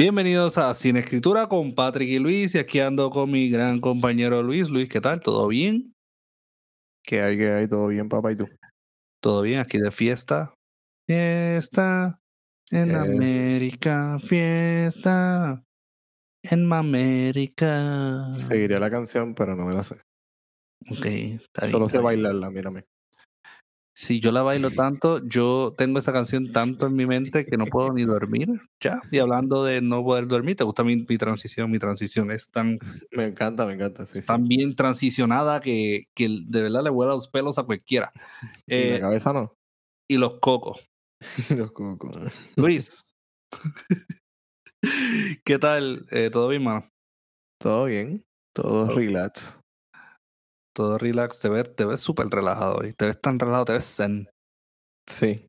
Bienvenidos a Sin Escritura con Patrick y Luis. Y aquí ando con mi gran compañero Luis. Luis, ¿qué tal? ¿Todo bien? ¿Qué hay, qué hay? ¿Todo bien, papá? ¿Y tú? Todo bien, aquí de fiesta. Fiesta en. América, fiesta en América. Seguiré la canción, pero no me la sé. Ok, está bien, Solo está sé bien. bailarla, mírame. Si yo la bailo tanto, yo tengo esa canción tanto en mi mente que no puedo ni dormir. Ya. Y hablando de no poder dormir, ¿te gusta mi, mi transición? Mi transición es tan, Me encanta, me encanta. Sí, sí. tan bien transicionada que, que de verdad le vuela los pelos a cualquiera. Y Eh, la cabeza no. y los cocos. Los cucos. Luis. ¿Qué tal? Eh, ¿Todo bien, mano? Todo bien. Todo relax. Todo relax. Te ves, te ves súper relajado hoy. Te ves tan relajado, te ves zen, Sí.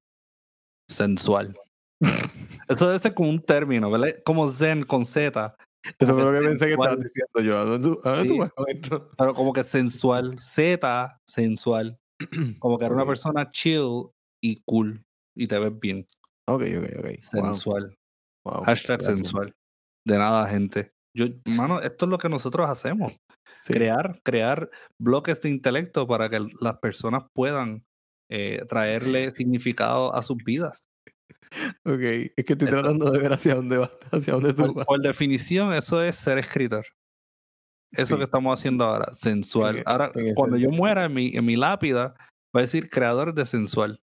sensual. Eso debe ser como un término, ¿verdad? Como zen con Z. Eso fue lo que pensé que estabas diciendo yo. ¿A dónde tú, a dónde tú vas con esto? Pero como que sensual. Z, sensual. Como que era una persona chill y cool. Y te ves bien. Ok, ok, ok. Wow, Sensual. wow. Hashtag Gracias. sensual. De nada, gente. Yo, mano, esto es lo que nosotros hacemos. Sí. crear, crear bloques de intelecto para que las personas puedan eh, traerle significado a sus vidas. Ok. Es que estoy Eso- tratando de ver hacia dónde vas, hacia dónde tú Por, vas. por definición, eso es ser escritor. Eso Sí. que estamos haciendo ahora, sensual. En- ahora, cuando yo muera en mi, en mi lápida, va a decir creador de sensual.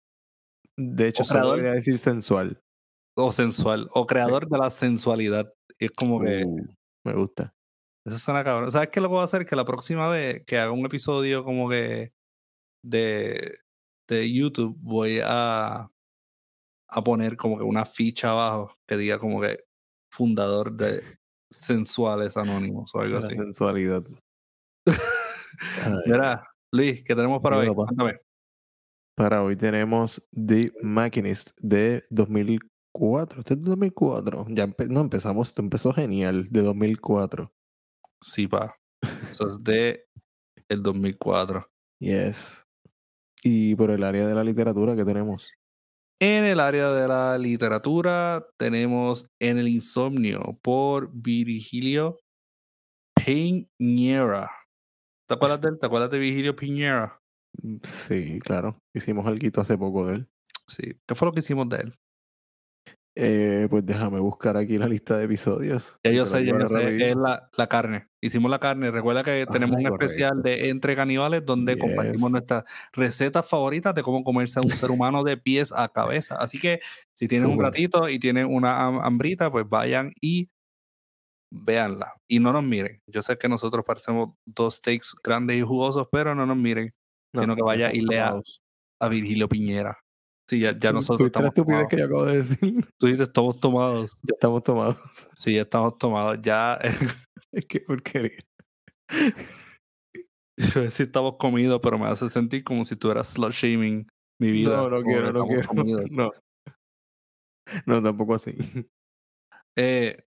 De hecho, o solo creador- decir sensual. O sensual. O creador de la sensualidad. Es como que. Uh, me gusta. Eso suena cabrón. ¿Sabes qué lo que voy a hacer? Que la próxima vez que haga un episodio como que de, de YouTube voy a, a poner como que una ficha abajo que diga como que fundador de Sensuales Anónimos o algo La así. sensualidad. Mira, Luis, ¿qué tenemos para hoy? Para hoy tenemos The Machinist de 2004. Este es de 2004. Ya empe- no empezamos, esto empezó genial, de 2004. Sí, pa. Eso es de el 2004. Yes. Y por el área de la literatura que tenemos. En el área de la literatura tenemos En el insomnio por Virgilio Piñera. ¿Te acuerdas de él? ¿Te acuerdas de Virgilio Piñera? Sí, claro. Hicimos algo hace poco de él. Sí. ¿Qué fue lo que hicimos de él? Eh, pues déjame buscar aquí la lista de episodios. Ya yo sé, ya yo sé. Es la, la carne. Hicimos la carne. Recuerda que tenemos Ah, un especial de Entre Caníbales donde compartimos nuestras recetas favoritas de cómo comerse a un ser humano de pies a cabeza. Así que si tienen un ratito y tienen una ham- hambrita, pues vayan y véanla. Y no nos miren. Yo sé que nosotros parecemos dos steaks grandes y jugosos, pero no nos miren. No, sino que ya vaya y lea a Virgilio Piñera. Sí, ya, ya nosotros estamos estupidez tomados. que yo acabo de decir. Tú dices, estamos tomados. ya estamos tomados. Sí, ya estamos tomados. Ya Es que porquería. Yo decir estamos comidos, pero me hace sentir como si tú eras slut shaming mi vida. No, no quiero, no quiero. comidos. No. No, tampoco así. Eh,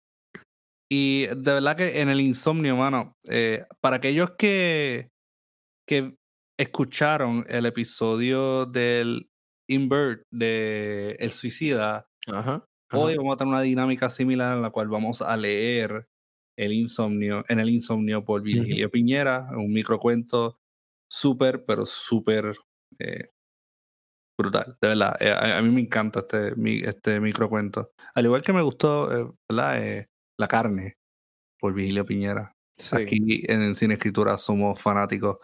y de verdad que en el insomnio, mano, eh, para aquellos que, que escucharon el episodio del Invert de El Suicida, Ajá. hoy vamos a tener una dinámica similar en la cual vamos a leer el insomnio, en el insomnio por Virgilio Piñera, un microcuento súper, pero súper eh, brutal, de verdad. Eh, a, a mí me encanta este, mi- este microcuento. Al igual que me gustó, eh, ¿verdad? Eh, La carne por Virgilio Piñera. Sí. Aquí en Cine Escritura somos fanáticos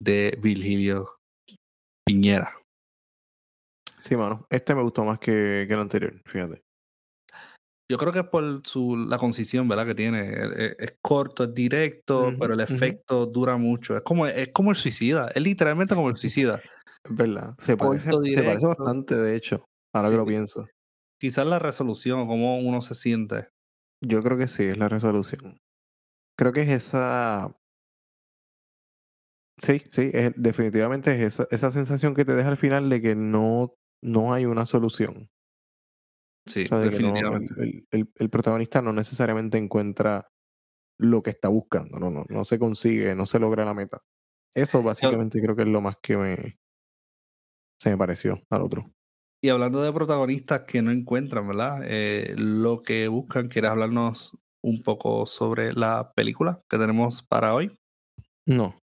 de Virgilio Piñera. Sí, mano. Este me gustó más que, que el anterior, fíjate. Yo creo que es por su, la concisión, ¿verdad? Que tiene. Es, es- es corto, es directo, pero el efecto dura mucho. Es como, es como el suicida. Es literalmente como el suicida. Es verdad. Se parece, se bastante, de hecho, ahora que lo pienso. Quizás la resolución, cómo uno se siente. Yo creo que sí, es la resolución. Creo que es esa. Sí, sí, es- definitivamente es esa, esa sensación que te deja al final de que no, no hay una solución. Sí, O sea, de que no- definitivamente. el, el- el protagonista no necesariamente encuentra lo que está buscando, no, no, no se consigue, no se logra la meta. Eso básicamente creo que es lo más que me se me pareció al otro. Y hablando de protagonistas que no encuentran, ¿verdad? Eh, lo que buscan, ¿quieres hablarnos un poco sobre la película que tenemos para hoy? No.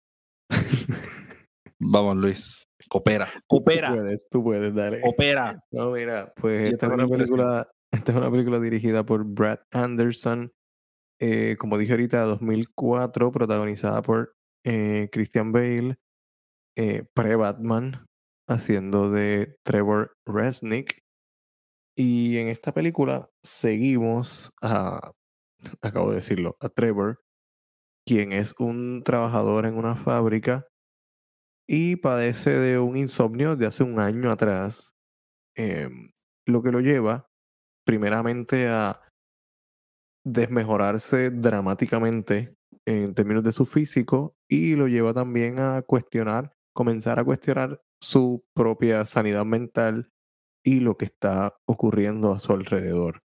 Vamos, Luis. Coopera. Coopera. Tú puedes, tú puedes, dale. Coopera. No, mira, pues Yo esta es tengo una impresión. película, esta es una película dirigida por Brad Anderson, eh, como dije ahorita, 2004, protagonizada por eh, Christian Bale, eh, pre-Batman, haciendo de Trevor Resnick. Y en esta película seguimos a, acabo de decirlo, a Trevor, quien es un trabajador en una fábrica y padece de un insomnio de hace un año atrás, em, lo que lo lleva primeramente a desmejorarse dramáticamente en términos de su físico y lo lleva también a cuestionar, comenzar a cuestionar su propia sanidad mental y lo que está ocurriendo a su alrededor.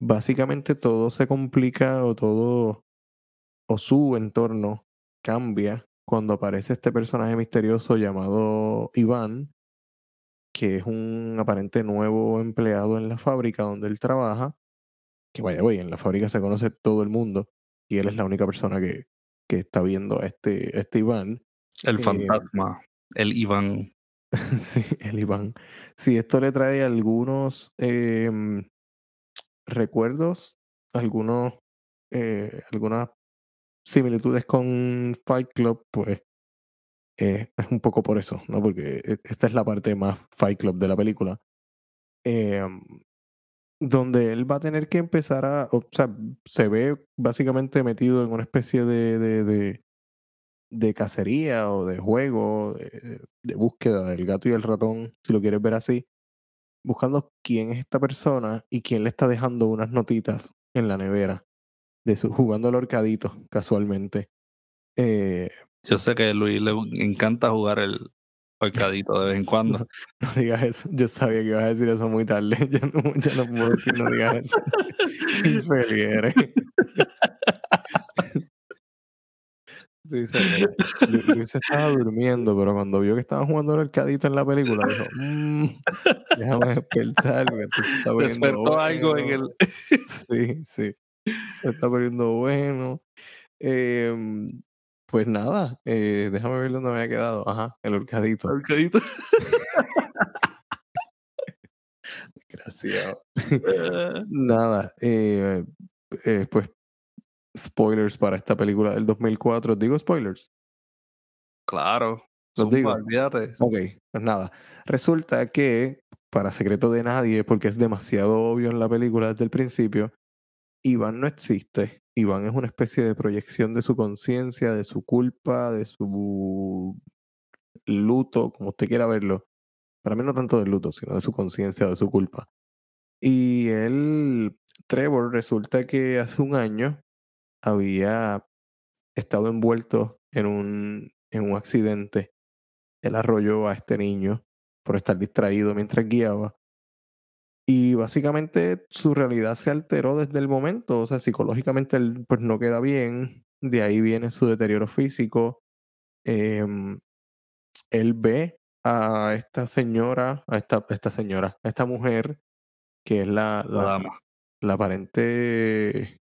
Básicamente todo se complica o todo o su entorno cambia cuando aparece este personaje misterioso llamado Iván, que es un aparente nuevo empleado en la fábrica donde él trabaja, que vaya, güey, en la fábrica se conoce todo el mundo y él es la única persona que, que está viendo a este, a este Iván. El Eh, fantasma. El Iván. sí, el Iván. Sí, esto le trae algunos em, recuerdos, algunos, eh, algunas similitudes con Fight Club, pues eh, es un poco por eso, ¿no? Porque e- esta es la parte más Fight Club de la película. Em, donde él va a tener que empezar a, o sea, se ve básicamente metido en una especie de, de, de, cacería o de juego, de, de búsqueda del gato y el ratón, si lo quieres ver así, buscando quién es esta persona y quién le está dejando unas notitas en la nevera, de su, jugando al horcadito, casualmente. Eh, Yo sé que a Luis le encanta jugar el horcadito de vez en cuando. No, no digas eso. Yo sabía que ibas a decir eso muy tarde. Ya no, ya no puedo decir, no digas eso. Eres. Dice, Luis estaba durmiendo, pero cuando vio que estaba jugando el arcadito en la película, dijo, "Mm, déjame despertar, porque esto se está poniendo Despertó algo en el. bueno". Sí, sí. Se está poniendo bueno. Em, pues nada, eh, déjame ver dónde me había quedado. Ajá, el horcadito. horcadito. Gracias. Nada, eh, eh, pues spoilers para esta película del 2004. ¿Digo spoilers? claro. Los Zumba, digo. olvídate. Ok, pues nada. Resulta que, para secreto de nadie, porque es demasiado obvio en la película desde el principio, Iván no existe. Iván es una especie de proyección de su conciencia, de su culpa, de su luto, como usted quiera verlo. Para mí no tanto del luto, sino de su conciencia, de su culpa. Y él, Trevor, resulta que hace un año había estado envuelto en un, en un accidente. Él arrolló a este niño por estar distraído mientras guiaba. Y básicamente su realidad se alteró desde el momento. O sea, psicológicamente él pues no queda bien. De ahí viene su deterioro físico. Em, él ve a esta señora, a esta, esta señora, a esta mujer, que es la, La la, dama. la aparente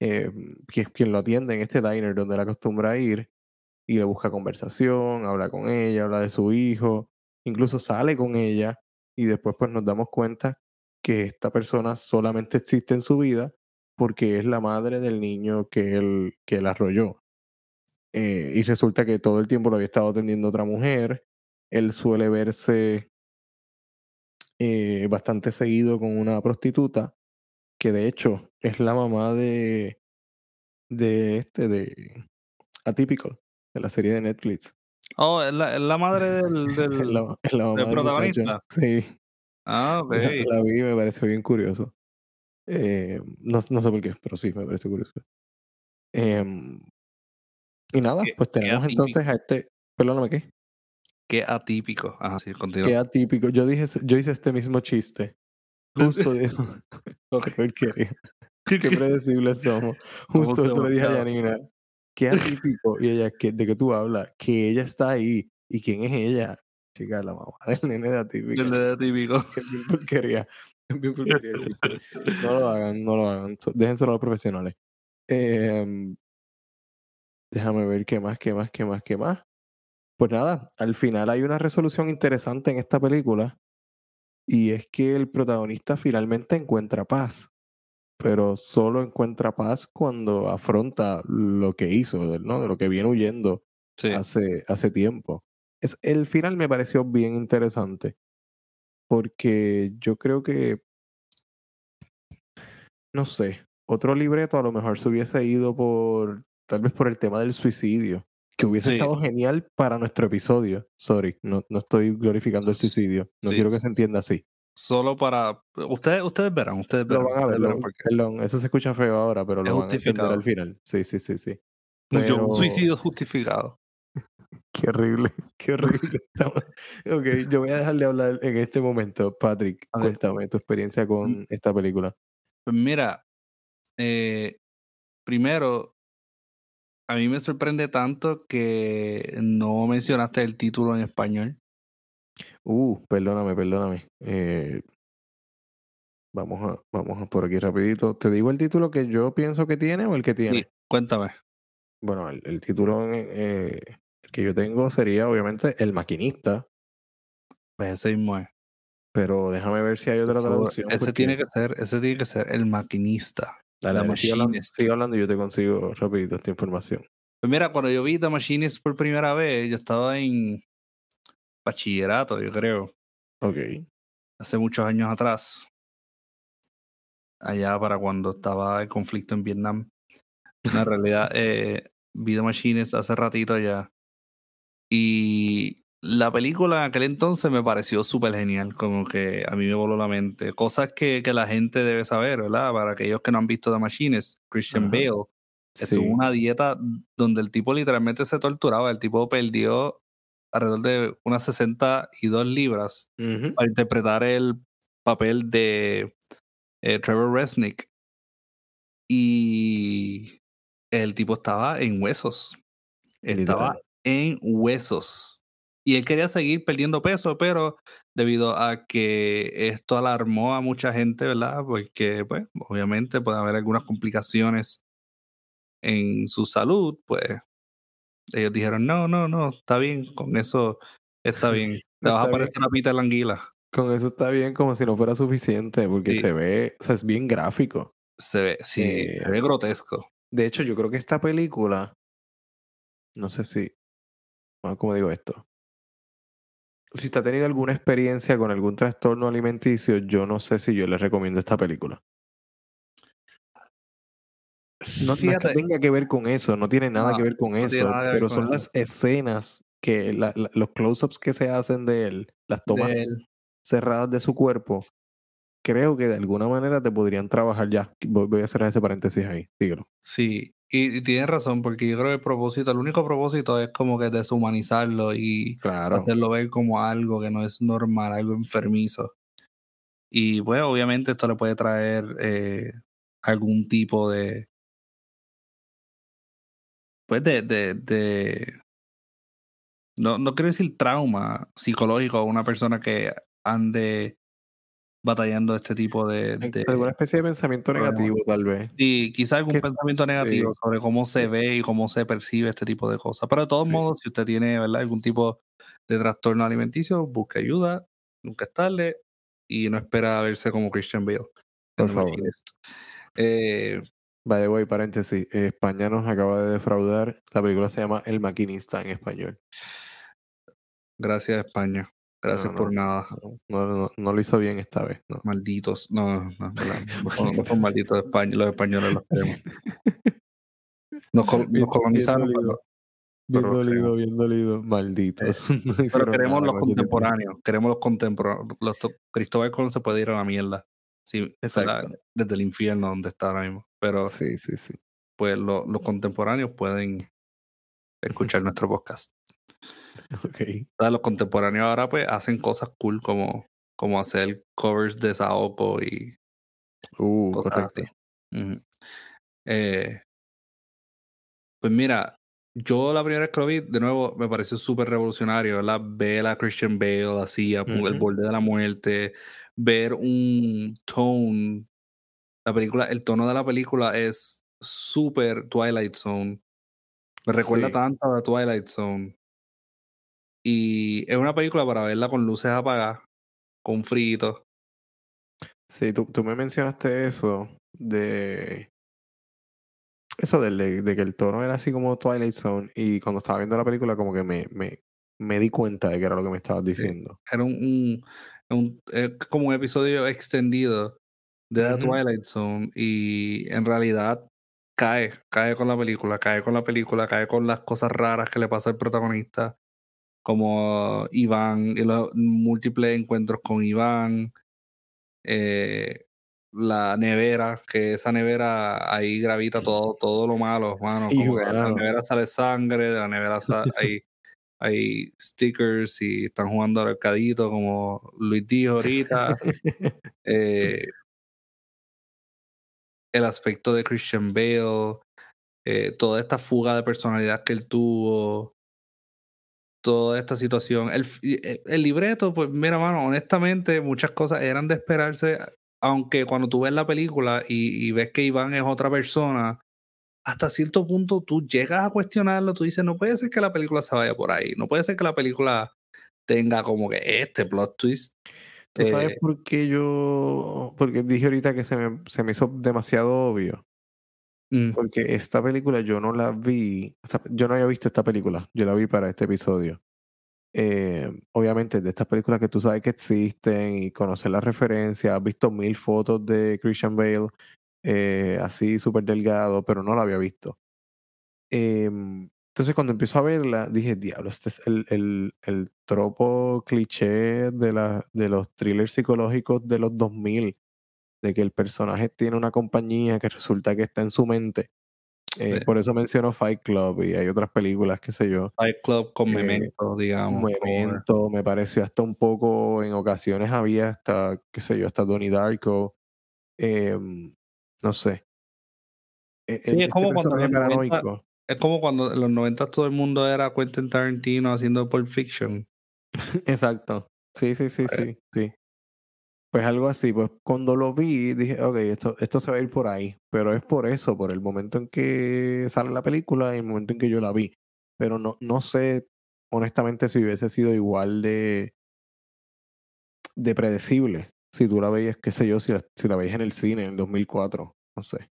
eh, que es quien lo atiende en este diner donde él acostumbra a ir y le busca conversación, habla con ella, habla de su hijo, incluso sale con ella y después pues nos damos cuenta que esta persona solamente existe en su vida porque es la madre del niño que él, que él arrolló. Eh, y resulta que todo el tiempo lo había estado atendiendo otra mujer. Él suele verse eh, bastante seguido con una prostituta, que de hecho es la mamá de, de este, de Atypical, de la serie de Netflix. Oh, es la, es la madre del, del, la, la del protagonista. Sí, Ah, ok. la, vi y me pareció bien curioso. Eh, no, no sé por qué, pero sí, me parece curioso. Em, y nada, Qué- pues tenemos entonces a este, perdóname, ¿qué? Qué atípico. Ajá, sí, continúa. Qué atípico. Yo dije, yo hice este mismo chiste. Justo de eso. Lo que porquería. Qué predecibles somos. Justo eso le dije a. Yanina. Qué atípico. Y ella, ¿qué- ¿de qué tú hablas? Que ella está ahí. ¿Y quién es ella? Chica, la mamá del nene de atípico. El de atípico. Es bien porquería. Es bien porquería el chiste. No lo hagan, no lo hagan. Déjenselo a los profesionales. Em, déjame ver qué más, qué más, qué más, qué más. Pues nada, al final hay una resolución interesante en esta película y es que el protagonista finalmente encuentra paz, pero solo encuentra paz cuando afronta lo que hizo, ¿no? de lo que viene huyendo Sí. hace, hace tiempo. Es, el final me pareció bien interesante porque yo creo que, no sé, otro libreto a lo mejor se hubiese ido por, tal vez por el tema del suicidio, que hubiese Sí. estado genial para nuestro episodio. Sorry, no, no estoy glorificando el suicidio, no Sí, quiero que se entienda así. Solo para. Ustedes, ustedes verán, ustedes Lo verán. van a ver, lo- perdón, eso se escucha feo ahora, pero Es lo van a justificado. al final. Sí, sí, sí, sí. Un suicidio justificado. Qué horrible, qué horrible. Ok, yo voy a dejar de hablar en este momento. Patrick, A. Mm. cuéntame tu experiencia con esta película. Pues mira, eh, primero, a mí me sorprende tanto que no mencionaste el título en español. Uh, perdóname, perdóname. Eh, vamos a, vamos a por aquí rapidito. ¿Te digo el título que yo pienso que tiene o el que tiene? Sí, cuéntame. Bueno, el, el título eh, el que yo tengo sería obviamente El Maquinista, Pues ese mismo es. pero déjame ver si hay otra traducción. ese porque- tiene que ser, ese tiene que ser el maquinista. Dale, dale, sigue hablando, sigue hablando y yo te consigo rapidito esta información. Pues mira, cuando yo vi The Machinist por primera vez, yo estaba en bachillerato, yo creo, Ok. hace muchos años atrás. Allá para cuando estaba el conflicto en Vietnam. En realidad, eh, vi The Machinist hace ratito ya. Y la película en aquel entonces me pareció súper genial, como que a mí me voló la mente. Cosas que, que la gente debe saber, ¿verdad? Para aquellos que no han visto The Machinist, Christian Ajá. Bale estuvo en Sí. una dieta donde el tipo literalmente se torturaba. El tipo perdió alrededor de unas 62 libras Ujú. para interpretar el papel de eh, Trevor Resnick. Y el tipo estaba en huesos. Estaba en huesos. Y él quería seguir perdiendo peso, pero debido a que esto alarmó a mucha gente, ¿verdad? Porque, pues, obviamente puede haber algunas complicaciones en su salud, pues ellos dijeron, no, no, no, está bien, con eso está bien. Te vas a Está bien. parecer a Peter Languila. Con eso está bien como si no fuera suficiente, porque Sí. se ve, o sea, es bien gráfico. Se ve, sí, Eh, se ve grotesco. De hecho, yo creo que esta película, no sé si, bueno, ¿cómo digo esto? Si usted ha tenido alguna experiencia con algún trastorno alimenticio, yo no sé si yo le recomiendo esta película. No, no es que tenga que ver con eso, no tiene nada No, que ver con no tiene eso, ver pero con son eso. las escenas que, la- la- los close-ups que se hacen de él, las tomas él. cerradas de su cuerpo, creo que de alguna manera te podrían trabajar ya. Voy, a cerrar ese paréntesis ahí, dígalo. Sí, y, y tienes razón, porque yo creo que el propósito, el único propósito es como que deshumanizarlo y Claro. hacerlo ver como algo que no es normal, algo enfermizo. Y pues obviamente esto le puede traer eh, algún tipo de, pues de, de, de no, no quiero decir trauma psicológico a una persona que ande batallando este tipo de, de Alguna especie de pensamiento negativo, tal vez. Sí, quizá algún pensamiento sí. negativo sobre cómo se ve y cómo se percibe este tipo de cosas. Pero de todos Sí. modos, si usted tiene ¿verdad? algún tipo de trastorno alimenticio, busque ayuda, nunca es tarde y no espera verse como Christian Bale. Por favor. Eh, By the way, paréntesis, España nos acaba de defraudar. La película se llama El Maquinista en español. gracias, España. Gracias No, por nada. No, lo hizo bien esta vez. Malditos. No, no, no, son, malditos de España. Los españoles los queremos. Nos, col- Bien- nos colonizaron, bien dolido. pero, Bien dolido, bien dolido. Malditos. Pero queremos los contemporáneos. Queremos los contemporáneos. Los Cristóbal Colón se puede ir a la mierda. Sí, Exacto. desde el infierno donde está ahora mismo. Pero Sí, sí, sí. pues lo- los contemporáneos pueden escuchar nuestro podcast. Ok. ¿Verdad? Los contemporáneos ahora pues hacen cosas cool como, como hacer covers de Saoko y Uh, cosas correcto. así. Eh, pues mira, yo la primera vez que lo vi, de nuevo, me pareció súper revolucionario, ¿verdad? Ver a Christian Bale así, a el borde de la muerte, ver un tone. La película, el tono de la película es súper Twilight Zone. Me recuerda tanto a Twilight Zone. Y es una película para verla con luces apagadas, con fritos. Sí, tú, tú me mencionaste eso de eso de, de, que el tono era así como Twilight Zone y cuando estaba viendo la película como que me, me, me di cuenta de que era lo que me estabas diciendo. Era un, un, como un episodio extendido de The Twilight Zone y en realidad cae, cae con la película, cae con la película, cae con las cosas raras que le pasa al protagonista, como Iván y los múltiples encuentros con Iván. Eh, la nevera, que esa nevera ahí gravita todo, todo lo malo, mano. como de la nevera sale sangre, de la nevera hay, hay stickers y están jugando al arcadito, como Luis dijo ahorita. Eh, el aspecto de Christian Bale, eh, toda esta fuga de personalidad que él tuvo, toda esta situación. El, el libreto, pues mira, mano, honestamente, muchas cosas eran de esperarse aunque cuando tú ves la película y, ves que Iván es otra persona, hasta cierto punto tú llegas a cuestionarlo, tú dices, no puede ser que la película se vaya por ahí, no puede ser que la película tenga como que este plot twist. ¿Tú sabes eh, por qué yo, porque dije ahorita que se me, se me hizo demasiado obvio? Mm. Porque esta película yo no la vi, yo no había visto esta película, yo la vi para este episodio. Eh, obviamente de estas películas que tú sabes que existen y conocer las referencias, has visto mil fotos de Christian Bale eh, así súper delgado, pero no la había visto. Em, entonces cuando empiezo a verla, dije, diablo, este es el, el, el tropo cliché de, la, de los thrillers psicológicos de los 2000, de que el personaje tiene una compañía que resulta que está en su mente eh, por eso menciono Fight Club y hay otras películas, qué sé yo. Fight Club con eh, Memento, digamos. Memento, me pareció hasta un poco, en ocasiones había hasta, qué sé yo, hasta Donnie Darko. Em, no sé. E, sí, es, este como cuando es como cuando en los 90 todo el mundo era Quentin Tarantino haciendo Pulp Fiction. Exacto. Sí, sí, sí, sí, sí. Pues algo así, pues cuando lo vi dije, ok, esto, esto se va a ir por ahí, pero es por eso, por el momento en que sale la película y el momento en que yo la vi. Pero no, no sé, honestamente, si hubiese sido igual de, de predecible. Si tú la veías, qué sé yo, si la, si la veías en el cine en el 2004, no sé.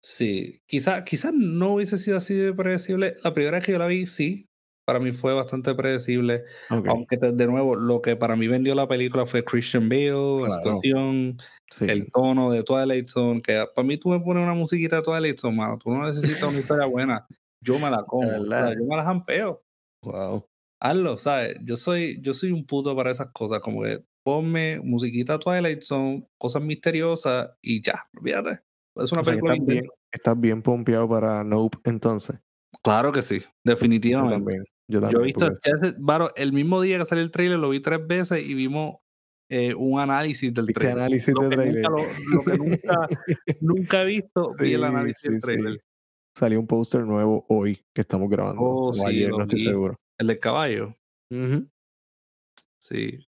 Sí, quizás quizá no hubiese sido así de predecible. La primera vez que yo la vi, sí, para mí fue bastante predecible. Aunque de nuevo, lo que para mí vendió la película fue Christian Bale, la actuación, el tono de Twilight Zone, que para mí tú me pones una musiquita de Twilight Zone, mano, tú no necesitas una historia buena. Yo me la como, yo me la jampeo. Wow. Hazlo, ¿sabes? Yo soy, yo soy un puto para esas cosas, como que ponme musiquita Twilight Zone, cosas misteriosas y ya, olvídate. Es una película. estás, bien, estás bien pompeado para Nope entonces. Claro que sí, definitivamente. Yo, he visto, el mismo día que salió el trailer lo vi tres veces y vimos eh, un análisis del trailer. análisis del trailer? Nunca, lo, que nunca, nunca, he visto, vi el análisis del trailer. Salió un póster nuevo hoy que estamos grabando. Oh, sí, ayer, no estoy seguro. El del caballo. Sí.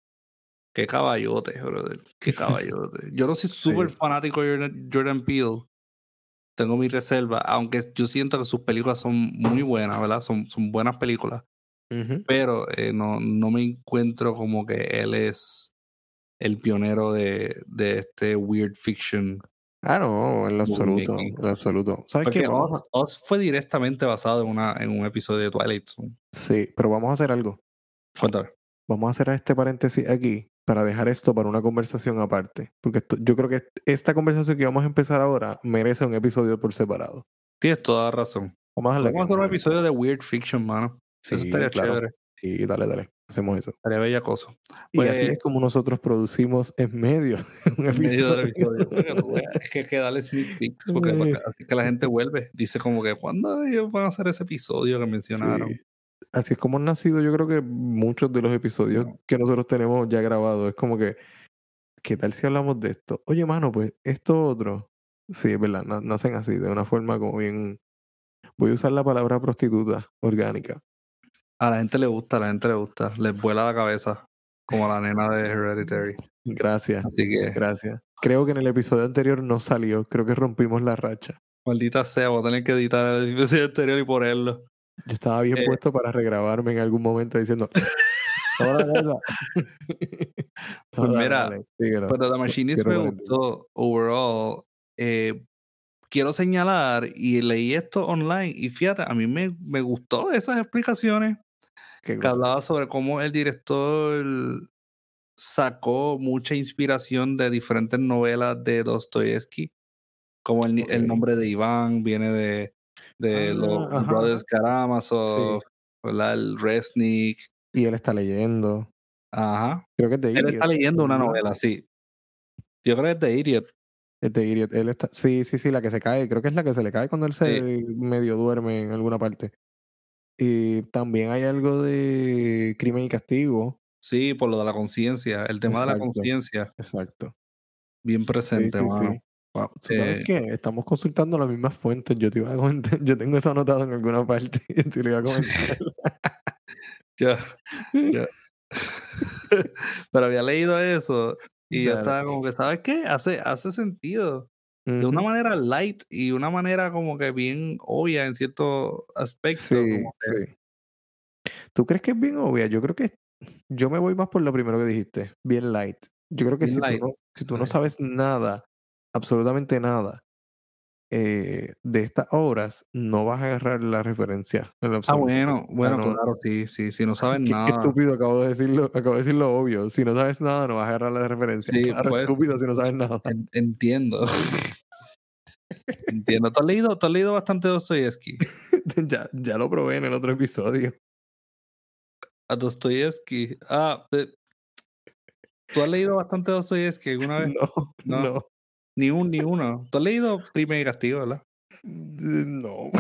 Qué caballote, brother. Qué caballote. Yo no soy súper fanático de Jordan Peele tengo mi reserva, aunque yo siento que sus películas son muy buenas, ¿verdad? Son, son buenas películas. Pero eh, no, no me encuentro como que él es el pionero de, de este weird fiction. Ah, no, en lo absoluto, en lo absoluto. ¿Sabes qué? Oz, fue directamente basado en, una, en un episodio de Twilight Zone. Sí, pero vamos a hacer algo. Cuéntame. Vamos a hacer este paréntesis aquí para dejar esto para una conversación aparte. Porque yo creo que esta conversación que vamos a empezar ahora merece un episodio por separado. Tienes toda razón. Vamos a, hacer un episodio de Weird Fiction, mano. eso estaría chévere. Sí, dale, dale. Hacemos eso. Estaría bella cosa. y así pues es como nosotros producimos en medio un episodio. Medio del episodio. es que hay que darle sneak peeks porque, así que la gente vuelve. Dice como que, ¿cuándo ellos van a hacer ese episodio que mencionaron? Así es como han nacido, yo creo que muchos de los episodios que nosotros tenemos ya grabados. Es como que, ¿qué tal si hablamos de esto? Oye, mano, pues esto otro. Sí, es verdad, nacen así, de una forma como bien. Voy a usar la palabra prostituta orgánica. A la gente le gusta, a la gente le gusta. Les vuela la cabeza, como la nena de Hereditary. Gracias. Así que, Gracias. Creo que en el episodio anterior no salió. Creo que rompimos la racha. maldita sea, voy a tener que editar el episodio anterior y ponerlo. Yo estaba bien Eh. puesto para regrabarme en algún momento diciendo. Pues mira. Pero The Machinist me gustó overall. Eh, quiero señalar, y leí esto online, y fíjate, a mí me, me gustó esas explicaciones que hablaba sobre cómo el director sacó mucha inspiración de diferentes novelas de Dostoyevsky, como el, ni- el nombre de Iván viene de, de Ah, los ajá, Brothers Karamazov, ¿verdad? el Resnick. Y él está leyendo. Ajá. Creo que es de Él está leyendo una novela, sí. Yo creo que es de Idiot. Es de Idiot. Él está... Sí, sí, sí, la que se cae. Creo que es la que se le cae cuando él se Sí. medio duerme en alguna parte. Y también hay algo de crimen y castigo. Sí, por lo de la conciencia. El tema de la conciencia, Exacto. bien Sí, presente, sí, mano. sí. Wow. ¿Tú sabes Eh, qué? Estamos consultando las mismas fuentes. Yo te iba a comentar. Yo tengo eso anotado en alguna parte. y te lo iba a comentar. Yo, yo- Pero había leído eso y yo Dale. estaba como que, ¿sabes qué? Hace, hace sentido. De una manera light y una manera como que bien obvia en cierto aspecto. Sí, como que- sí. ¿Tú crees que es bien obvia? Yo creo que yo me voy más por lo primero que dijiste, bien light. Yo creo que Bien si light, tú no, si tú no sí. sabes nada, absolutamente nada, eh, de estas obras, no vas a agarrar la referencia en Ah, absoluto. bueno, bueno, no- claro, sí, sí. Si no sabes Qué, qué nada. estúpido, acabo de decirlo, acabo de decir lo obvio. Si no sabes nada, no vas a agarrar la referencia. Sí, claro, pues, estúpido si no sabes nada. En- entiendo. entiendo. ¿Tú has leído, tú has leído bastante Dostoyevsky? ya, ya lo probé en el otro episodio. A Dostoyevsky. Ah, de- ¿tú has leído bastante Dostoyevsky alguna vez? No, No. no, Ni un, ni uno. Tú has leído Crimen y Castigo, ¿verdad? no.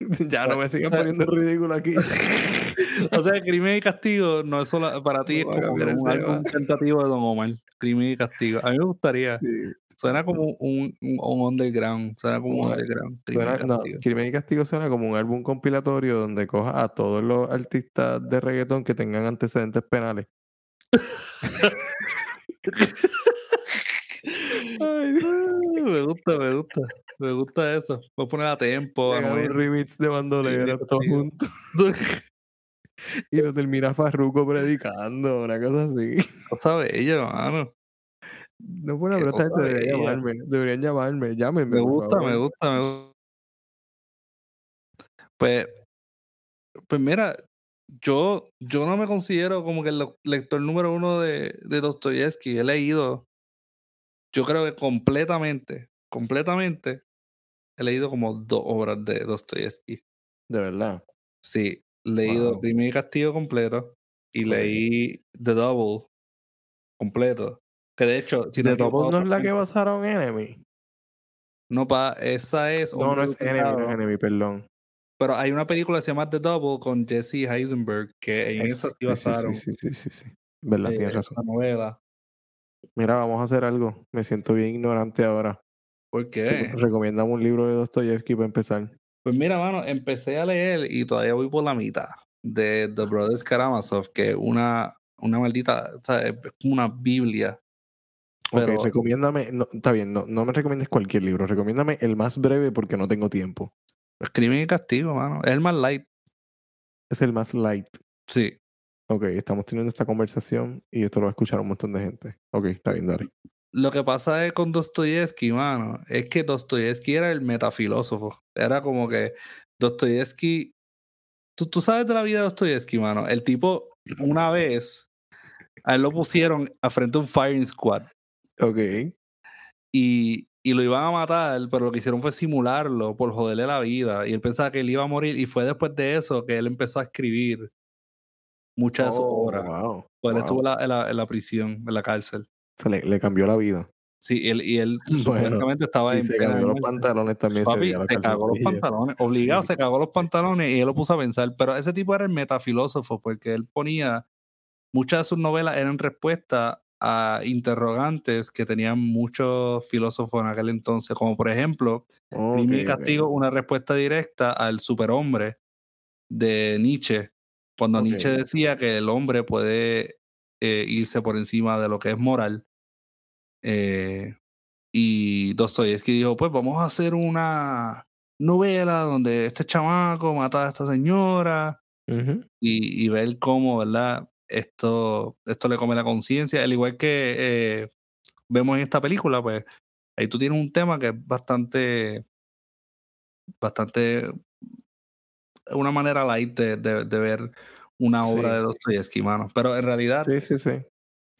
ya no me sigan Pues, poniendo en ridículo aquí. o sea, Crimen y Castigo no es solo para ti, No es como un álbum tentativo de Don Omar. Crimen y Castigo. A mí me gustaría. Sí, Suena como un, un, un underground. Suena como un underground. Crimen Suena, y no. Crimen y Castigo suena como un álbum compilatorio donde coja a todos los artistas de reggaetón que tengan antecedentes penales. Ay, me gusta, me gusta. Me gusta eso. Voy a poner a Noel. un remix de bandoleros todos Castigo. juntos y lo termina Farruko predicando, una cosa así. Cosa bella, mano. No, bueno, pero esta gente debería llamarme, deberían llamarme, llámenme, Me gusta, me gusta, me gusta. Pues, pues mira, yo, yo no me considero como que el lector número uno de, de Dostoyevsky. He leído, yo creo que completamente, completamente, he leído como dos obras de Dostoyevsky. De verdad. Sí, he leído Wow. Crimen y Castigo completo y leí The Double completo. Que de hecho, si ¿The Double no es la que basaron Enemy? No, pa, esa es. No, no es Enemy, no es Enemy, perdón. Pero hay una película que se llama The Double con Jesse Heisenberg, que en esa Es- sí basaron sí, sí, sí, sí, sí. Verdad, eh, tienes razón. esa novela. Mira, vamos a hacer algo. Me siento bien ignorante ahora. ¿Por qué? Recomiéndame un libro de Dostoyevsky para empezar. Pues mira, mano, empecé a leer y todavía voy por la mitad de The Brothers Karamazov, que es una, una maldita, o sea, es como una biblia. Pero ok, recomiéndame. No, está bien, no, no me recomiendes cualquier libro. Recomiéndame el más breve porque no tengo tiempo. crimen y castigo, mano. Es el más light. Es el más light. Sí. Ok, estamos teniendo esta conversación y esto lo va a escuchar un montón de gente. Ok, está bien, dale. Lo que pasa es con Dostoyevsky, mano, es que Dostoyevsky era el metafilósofo. Era como que Dostoyevsky. ¿Tú, tú sabes de la vida de Dostoyevsky, mano. El tipo, una vez, a él lo pusieron a frente a un firing squad Ok. y, y lo iban a matar, pero lo que hicieron fue simularlo por joderle la vida. Y él pensaba que él iba a morir. Y fue después de eso que él empezó a escribir muchas Oh, obras. wow. Pues él wow. estuvo en la, en la- en la prisión, en la cárcel. Se le, le cambió la vida. Sí, él, y él Bueno, supuestamente estaba Y en se cambió los pantalones también. Papi, se los cagó los pantalones. Obligado, Sí. se cagó los pantalones y él lo puso a pensar. Pero ese tipo era el metafilósofo porque él ponía. Muchas de sus novelas eran respuesta a interrogantes que tenían muchos filósofos en aquel entonces, como por ejemplo, Crimen y Castigo, una respuesta directa al superhombre de Nietzsche, cuando Nietzsche decía que el hombre puede eh, irse por encima de lo que es moral. Eh, y Dostoyevsky dijo, pues vamos a hacer una novela donde este chamaco mata a esta señora y, y, ver cómo, ¿verdad? Esto, esto le come la conciencia, al igual que eh, vemos en esta película, pues ahí tú tienes un tema que es bastante, bastante, una manera light de, de, ver una obra de Dostoyevsky, mano. Pero en realidad, sí, sí, sí.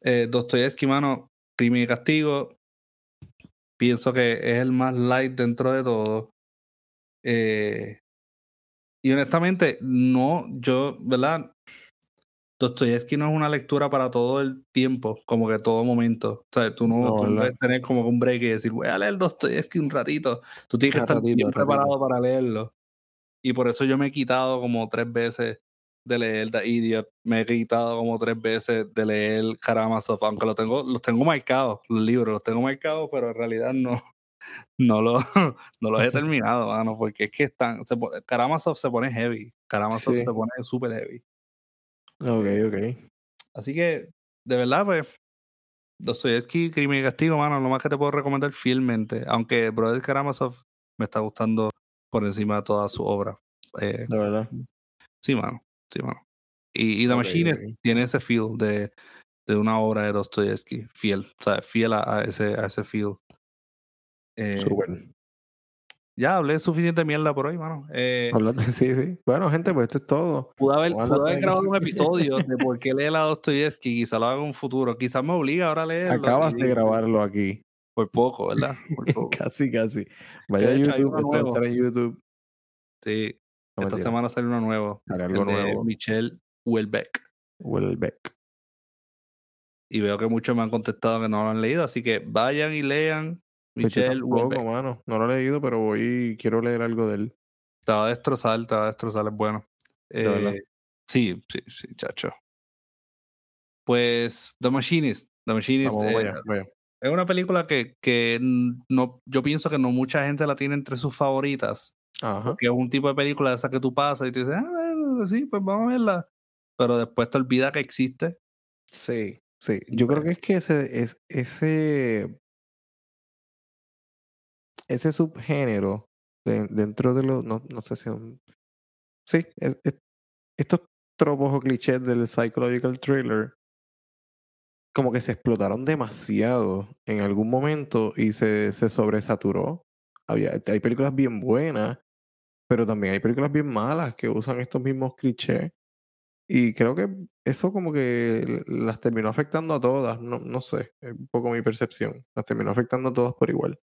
Eh, Dostoyevsky, mano, Crimen y Castigo, pienso que es el más light dentro de todo. Eh, y honestamente, no, yo, ¿verdad? Dostoyevsky no es una lectura para todo el tiempo, como que todo momento. O sea, tú no, puedes tener como un break y decir, voy a leer Dostoyevsky un ratito. Tú tienes que estar bien preparado para leerlo. Y por eso yo me he quitado como tres veces de leer The Idiot. Me he quitado como tres veces de leer Karamazov, aunque lo tengo, los tengo marcados, los libros los tengo marcados, pero en realidad no, no, lo, no los he terminado, mano, porque es que están, se, Karamazov se pone heavy, Karamazov se pone súper heavy. Ok, ok. Así que, de verdad, pues, Dostoyevsky, Crimen y Castigo, mano, lo más que te puedo recomendar fielmente, aunque Brother Karamazov me está gustando por encima de toda su obra. Eh, de verdad. Sí, mano. Sí, mano. Y, The Machine tiene ese feel de, de una obra de Dostoyevsky, fiel, o sea, fiel a, ese, a ese feel. Eh, Ya hablé suficiente mierda por hoy, mano. Eh, sí, sí. Bueno, gente, pues esto es todo. Pude haber, haber grabado un episodio de por qué lee la Dostoyevsky, quizá lo haga en un futuro. Quizás me obliga ahora a leerlo. Acabas de grabarlo aquí. Por poco, ¿verdad? casi, casi. Vaya a YouTube, estar en YouTube. Sí, esta semana sale uno nuevo. algo nuevo. Michelle Welbeck. Welbeck. Y veo que muchos me han contestado que no lo han leído, así que vayan y lean Michelle Welbeck. Mano. No lo he leído, pero voy quiero leer algo de él. Estaba va a destrozar, te va a destrozar, es bueno. Eh, sí, sí, sí, chacho. Pues The Machinist. The Machinist. Eh, es una película que, que no, yo pienso que no mucha gente la tiene entre sus favoritas. Que es un tipo de película esa que tú pasas y tú dices, ah, sí, pues vamos a verla. Pero después te olvidas que existe. Sí, sí. Yo creo pues que es que ese, es, ese, ese subgénero dentro de los, no, no sé si sí, estos tropos o clichés del psychological thriller como que se explotaron demasiado en algún momento y se, se sobresaturó. Había, hay películas bien buenas, pero también hay películas bien malas que usan estos mismos clichés. Y creo que eso como que las terminó afectando a todas, no, no sé, es un poco mi percepción. Las terminó afectando a todas por igual.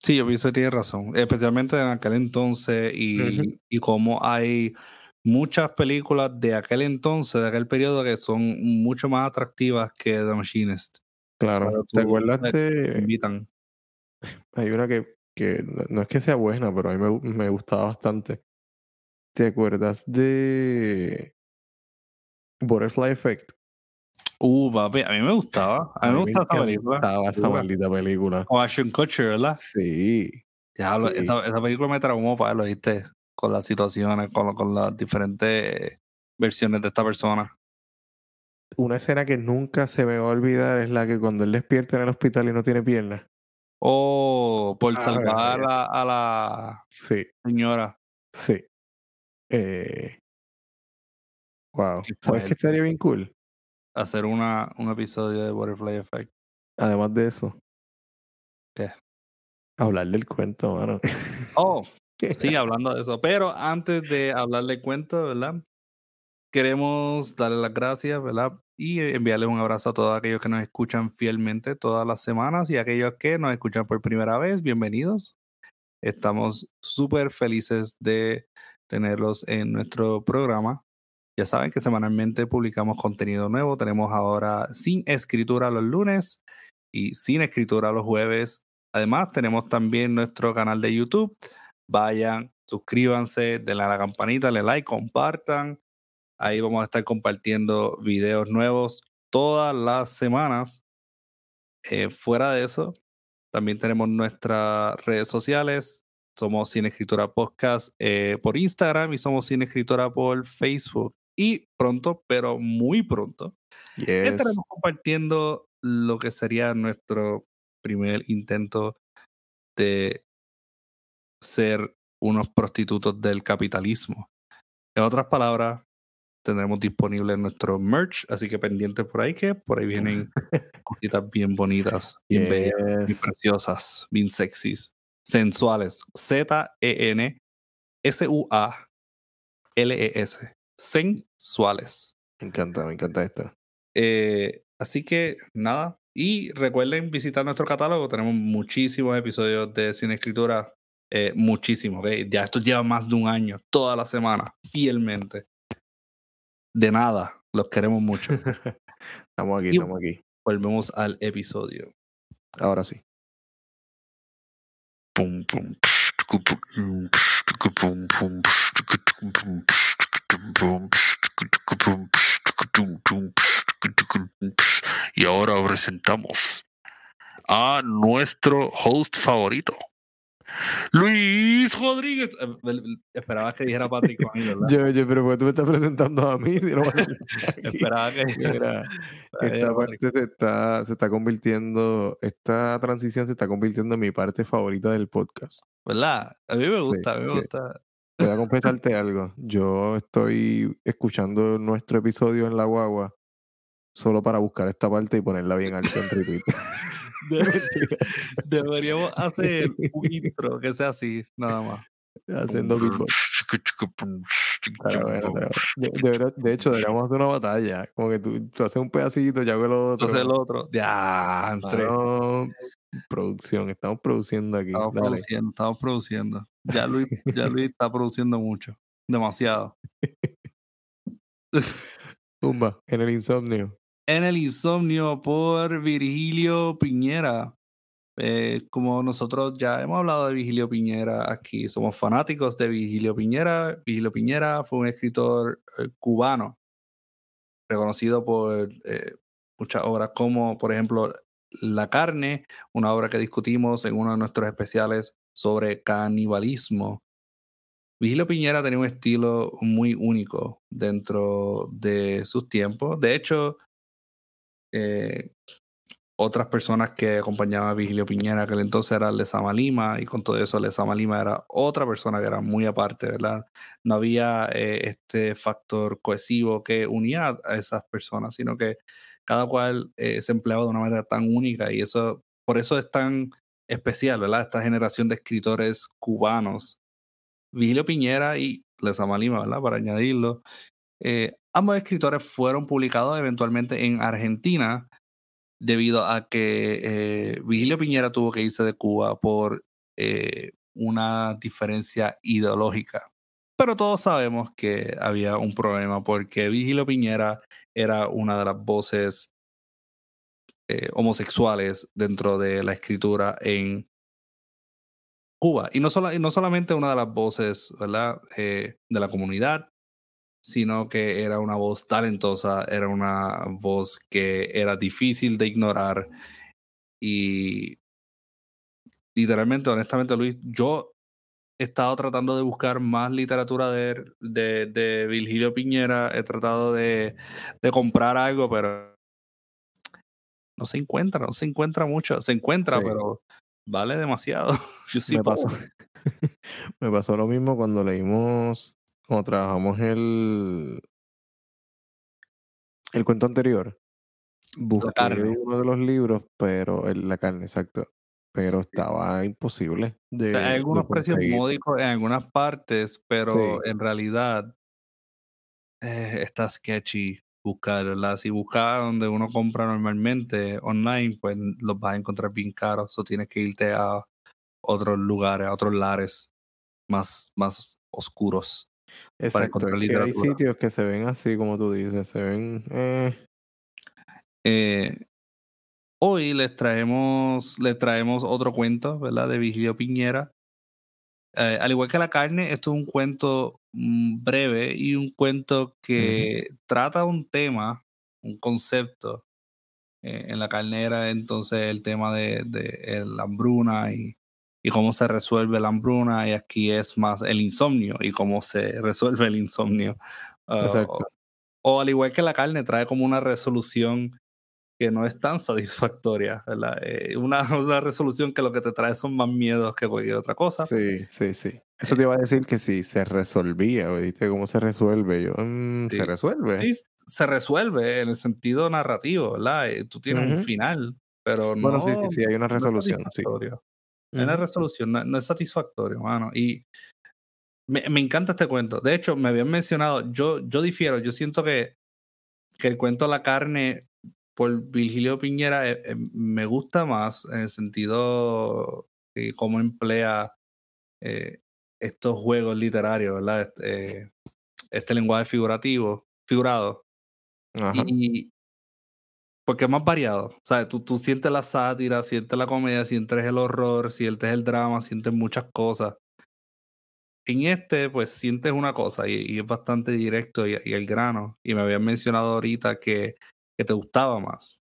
Sí, yo pienso que tiene razón, especialmente en aquel entonces y, y como hay muchas películas de aquel entonces, de aquel periodo, que son mucho más atractivas que The Machinist. Claro, ¿te acuerdas de...? Invitan. Hay una que que no, es que sea buena, pero a mí me, me gustaba bastante. ¿Te acuerdas de Butterfly Effect? Uh, papi, a mí me gustaba. A mí, me gustaba esa película. Estaba esa maldita película. O Ashton Kutcher, ¿verdad? Sí. Esa, esa, película me traumó, para lo viste, con las situaciones, con, con las diferentes versiones de esta persona. Una escena que nunca se me va a olvidar es la que cuando él despierta en el hospital y no tiene piernas. Oh, por ah, salvar a la, sí. señora. Sí. Eh... Wow. ¿Sabes qué estaría bien cool? Hacer una, un episodio de Butterfly Effect. Además de eso. ¿Qué? Hablar del cuento, mano. Oh, sí, hablando de eso. Pero antes de hablar del cuento, ¿verdad? Queremos darle las gracias, ¿verdad? y enviarles un abrazo a todos aquellos que nos escuchan fielmente todas las semanas y aquellos que nos escuchan por primera vez, bienvenidos. Estamos súper felices de tenerlos en nuestro programa. Ya saben que semanalmente publicamos contenido nuevo. Tenemos ahora sin escritura los lunes y sin escritura los jueves. Además, tenemos también nuestro canal de YouTube. Vayan, suscríbanse, denle a la campanita, le like, compartan Ahí vamos a estar compartiendo videos nuevos todas las semanas. Eh, fuera de eso, también tenemos nuestras redes sociales. Somos Cine Escritura Podcast eh, por Instagram y somos Cine Escritura por Facebook. Y pronto, pero muy pronto, estaremos compartiendo lo que sería nuestro primer intento de ser unos prostitutos del capitalismo. En otras palabras, tendremos disponible nuestro merch, así que pendientes por ahí que por ahí vienen cositas bien bonitas, bien bellas, bien preciosas, bien sexys, sensuales. Z-E-N S-U-A-L-E-S. Sensuales. Me encanta, me encanta esto. Eh, así que nada. Y recuerden visitar nuestro catálogo. Tenemos muchísimos episodios de cine escritura eh, muchísimo, Ya esto lleva más de un año, toda la semana, fielmente. De nada, los queremos mucho. estamos aquí, estamos aquí. Volvemos al episodio. Ahora sí. Y ahora presentamos a nuestro host favorito. Luis Rodríguez. Eh, esperaba que dijera Patrick ¿verdad? Yo, yo, pero tú me estás presentando a mí. Esperaba que dijera. esta parte se está, se está convirtiendo, esta transición se está convirtiendo en mi parte favorita del podcast. ¿Verdad? A mí me gusta, a mí me gusta. Voy a confesarte algo. Yo estoy escuchando nuestro episodio en la guagua solo para buscar esta parte y ponerla bien al en repeat. Deberíamos hacer un intro que sea así, nada más. Haciendo beatbox. de, hecho, deberíamos hacer una batalla. Como que tú, tú haces un pedacito, yo hago el otro. Haces el otro. Ya, entre. producción, estamos produciendo aquí. Estamos produciendo, estamos produciendo. Ya Luis, ya Luis está produciendo mucho. Demasiado. Tumba, en el insomnio en el insomnio por Virgilio Piñera. Eh, como nosotros ya hemos hablado de Virgilio Piñera aquí, somos fanáticos de Virgilio Piñera. Virgilio Piñera fue un escritor eh, cubano, reconocido por eh, muchas obras como, por ejemplo, La carne, una obra que discutimos en uno de nuestros especiales sobre canibalismo. Virgilio Piñera tenía un estilo muy único dentro de sus tiempos. De hecho, eh, otras personas que acompañaban a Vigilio Piñera, que entonces era Lezama Lima, y con todo eso Lezama Lima era otra persona que era muy aparte, ¿verdad? No había eh, este factor cohesivo que unía a esas personas, sino que cada cual eh, se empleaba de una manera tan única y eso, por eso es tan especial, ¿verdad? Esta generación de escritores cubanos. Vigilio Piñera y Lezama Lima, ¿verdad? Para añadirlo, eh, ambos escritores fueron publicados eventualmente en Argentina debido a que eh, Vigilio Piñera tuvo que irse de Cuba por eh, una diferencia ideológica. Pero todos sabemos que había un problema porque Vigilio Piñera era una de las voces homosexuales dentro de la escritura en Cuba. Y no, y no solamente una de las voces de la comunidad, sino que era una voz talentosa, era una voz que era difícil de ignorar y literalmente, honestamente, Luis, yo he estado tratando de buscar más literatura de, de, Virgilio Piñera, he tratado de, de, comprar algo, pero no se encuentra, no se encuentra mucho, se encuentra, pero vale demasiado. Yo sí me pasó. me pasó lo mismo cuando leímos como trabajamos el, el cuento anterior, busqué uno de los libros, pero la carne, exacto. Pero estaba imposible. De, hay algunos precios módicos en algunas partes, pero en realidad eh, está sketchy buscarla. Si buscas donde uno compra normalmente online, pues los vas a encontrar bien caros. O tienes que irte a otros lugares, a otros lares más, más oscuros. Exacto, hay sitios que se ven así, como tú dices, se ven... Eh. Eh, hoy les traemos, les traemos otro cuento, ¿verdad? De Vigilio Piñera. Eh, al igual que la carne, esto es un cuento mm, breve y un cuento que trata un tema, un concepto. Eh, en la carnera, entonces, el tema de, de la hambruna y, y, cómo se resuelve la hambruna, y aquí es más el insomnio y cómo se resuelve el insomnio. Ah, o, al igual que la carne, trae como una resolución que no es tan satisfactoria, eh, una, una, resolución que lo que te trae son más miedos que cualquier otra cosa. Sí, sí, sí. Eso te iba a decir que si se resolvía, ¿viste? ¿Cómo se resuelve? Yo, mm, ¿se resuelve? Sí, se resuelve en el sentido narrativo, ¿verdad? Eh, tú tienes un final, pero no... Bueno, sí, sí, sí, hay una resolución, sí. Hay una resolución, no, es satisfactorio, mano. Y me, me, encanta este cuento. De hecho, me habían mencionado, yo, yo difiero, yo siento que, que el cuento La carne por Virgilio Piñera eh, eh, me gusta más en el sentido de cómo emplea eh, estos juegos literarios, ¿verdad? Este, este lenguaje figurativo, figurado. Y, porque es más variado. Sea, tú, tú sientes la sátira, sientes la comedia, sientes el horror, sientes el drama, sientes muchas cosas. En este, pues sientes una cosa y, es bastante directo y, y, el grano. Y me habían mencionado ahorita que que te gustaba más.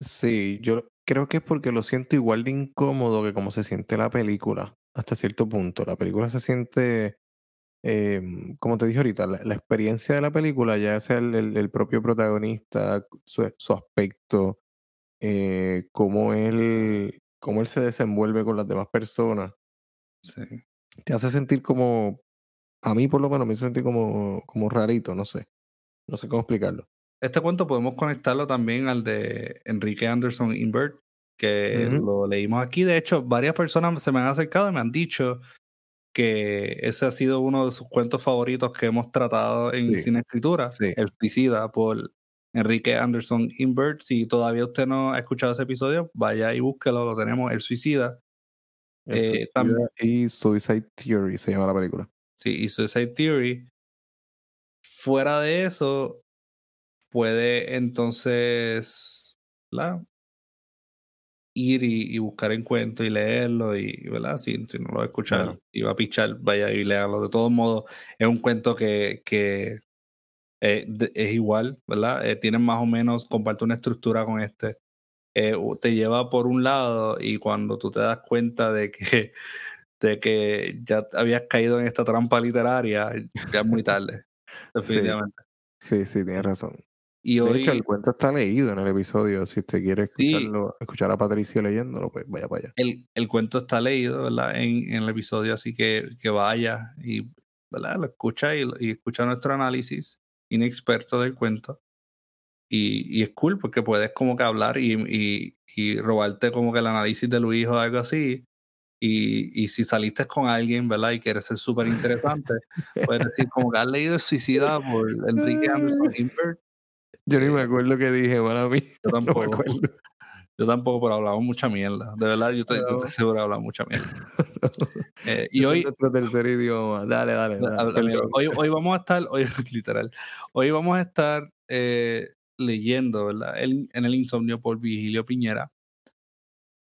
Sí, yo creo que es porque lo siento igual de incómodo que como se siente la película, hasta cierto punto. La película se siente, em, como te dije ahorita, la, experiencia de la película, ya sea el, propio protagonista, su, aspecto, eh, cómo, él, cómo él se desenvuelve con las demás personas, sí. te hace sentir como, a mí por lo menos me hace sentir como, como rarito, no sé. No sé cómo explicarlo. Este cuento podemos conectarlo también al de Enrique Anderson Invert, que lo leímos aquí. De hecho, varias personas se me han acercado y me han dicho que ese ha sido uno de sus cuentos favoritos que hemos tratado en Cine Escritura, El Suicida, por Enrique Anderson Invert. Si todavía usted no ha escuchado ese episodio, vaya y búsquelo, lo tenemos, El Suicida. Eh, y Suicide Theory se llama la película. Sí, y Suicide Theory. Fuera de eso, puede entonces la ir y, buscar en cuento y leerlo y, ¿verdad? Si, si no lo va a escuchar y va a pichar, vaya y leerlo. De todos modos, es un cuento que, que eh, es igual, ¿verdad? Eh, tiene más o menos, comparte una estructura con este. Eh, te lleva por un lado y cuando tú te das cuenta de que, de que ya habías caído en esta trampa literaria, ya es muy tarde, definitivamente. Sí, sí, tienes razón. Y hoy, de hecho, el cuento está leído en el episodio. Si usted quiere escucharlo, escuchar a Patricio leyéndolo, pues vaya para allá. El, el cuento está leído, ¿verdad? En, en, el episodio, así que, que vaya y ¿verdad? lo escucha y, y escucha nuestro análisis inexperto del cuento. Y, y, es cool porque puedes como que hablar y, y, y, robarte como que el análisis de Luis o algo así. Y, y si saliste con alguien, ¿verdad? Y quieres ser súper interesante, puedes decir como que has leído Suicida por Enrique Anderson Invert yo ni me acuerdo qué dije, para mí. Yo tampoco. yo tampoco, pero hablamos mucha mierda. De verdad, yo estoy, seguro de hablar mucha mierda. eh, y hoy. nuestro tercer idioma. Dale, dale. hoy, hoy vamos a estar, hoy, literal, hoy vamos a estar eh, leyendo, ¿verdad? El, en el insomnio por Vigilio Piñera.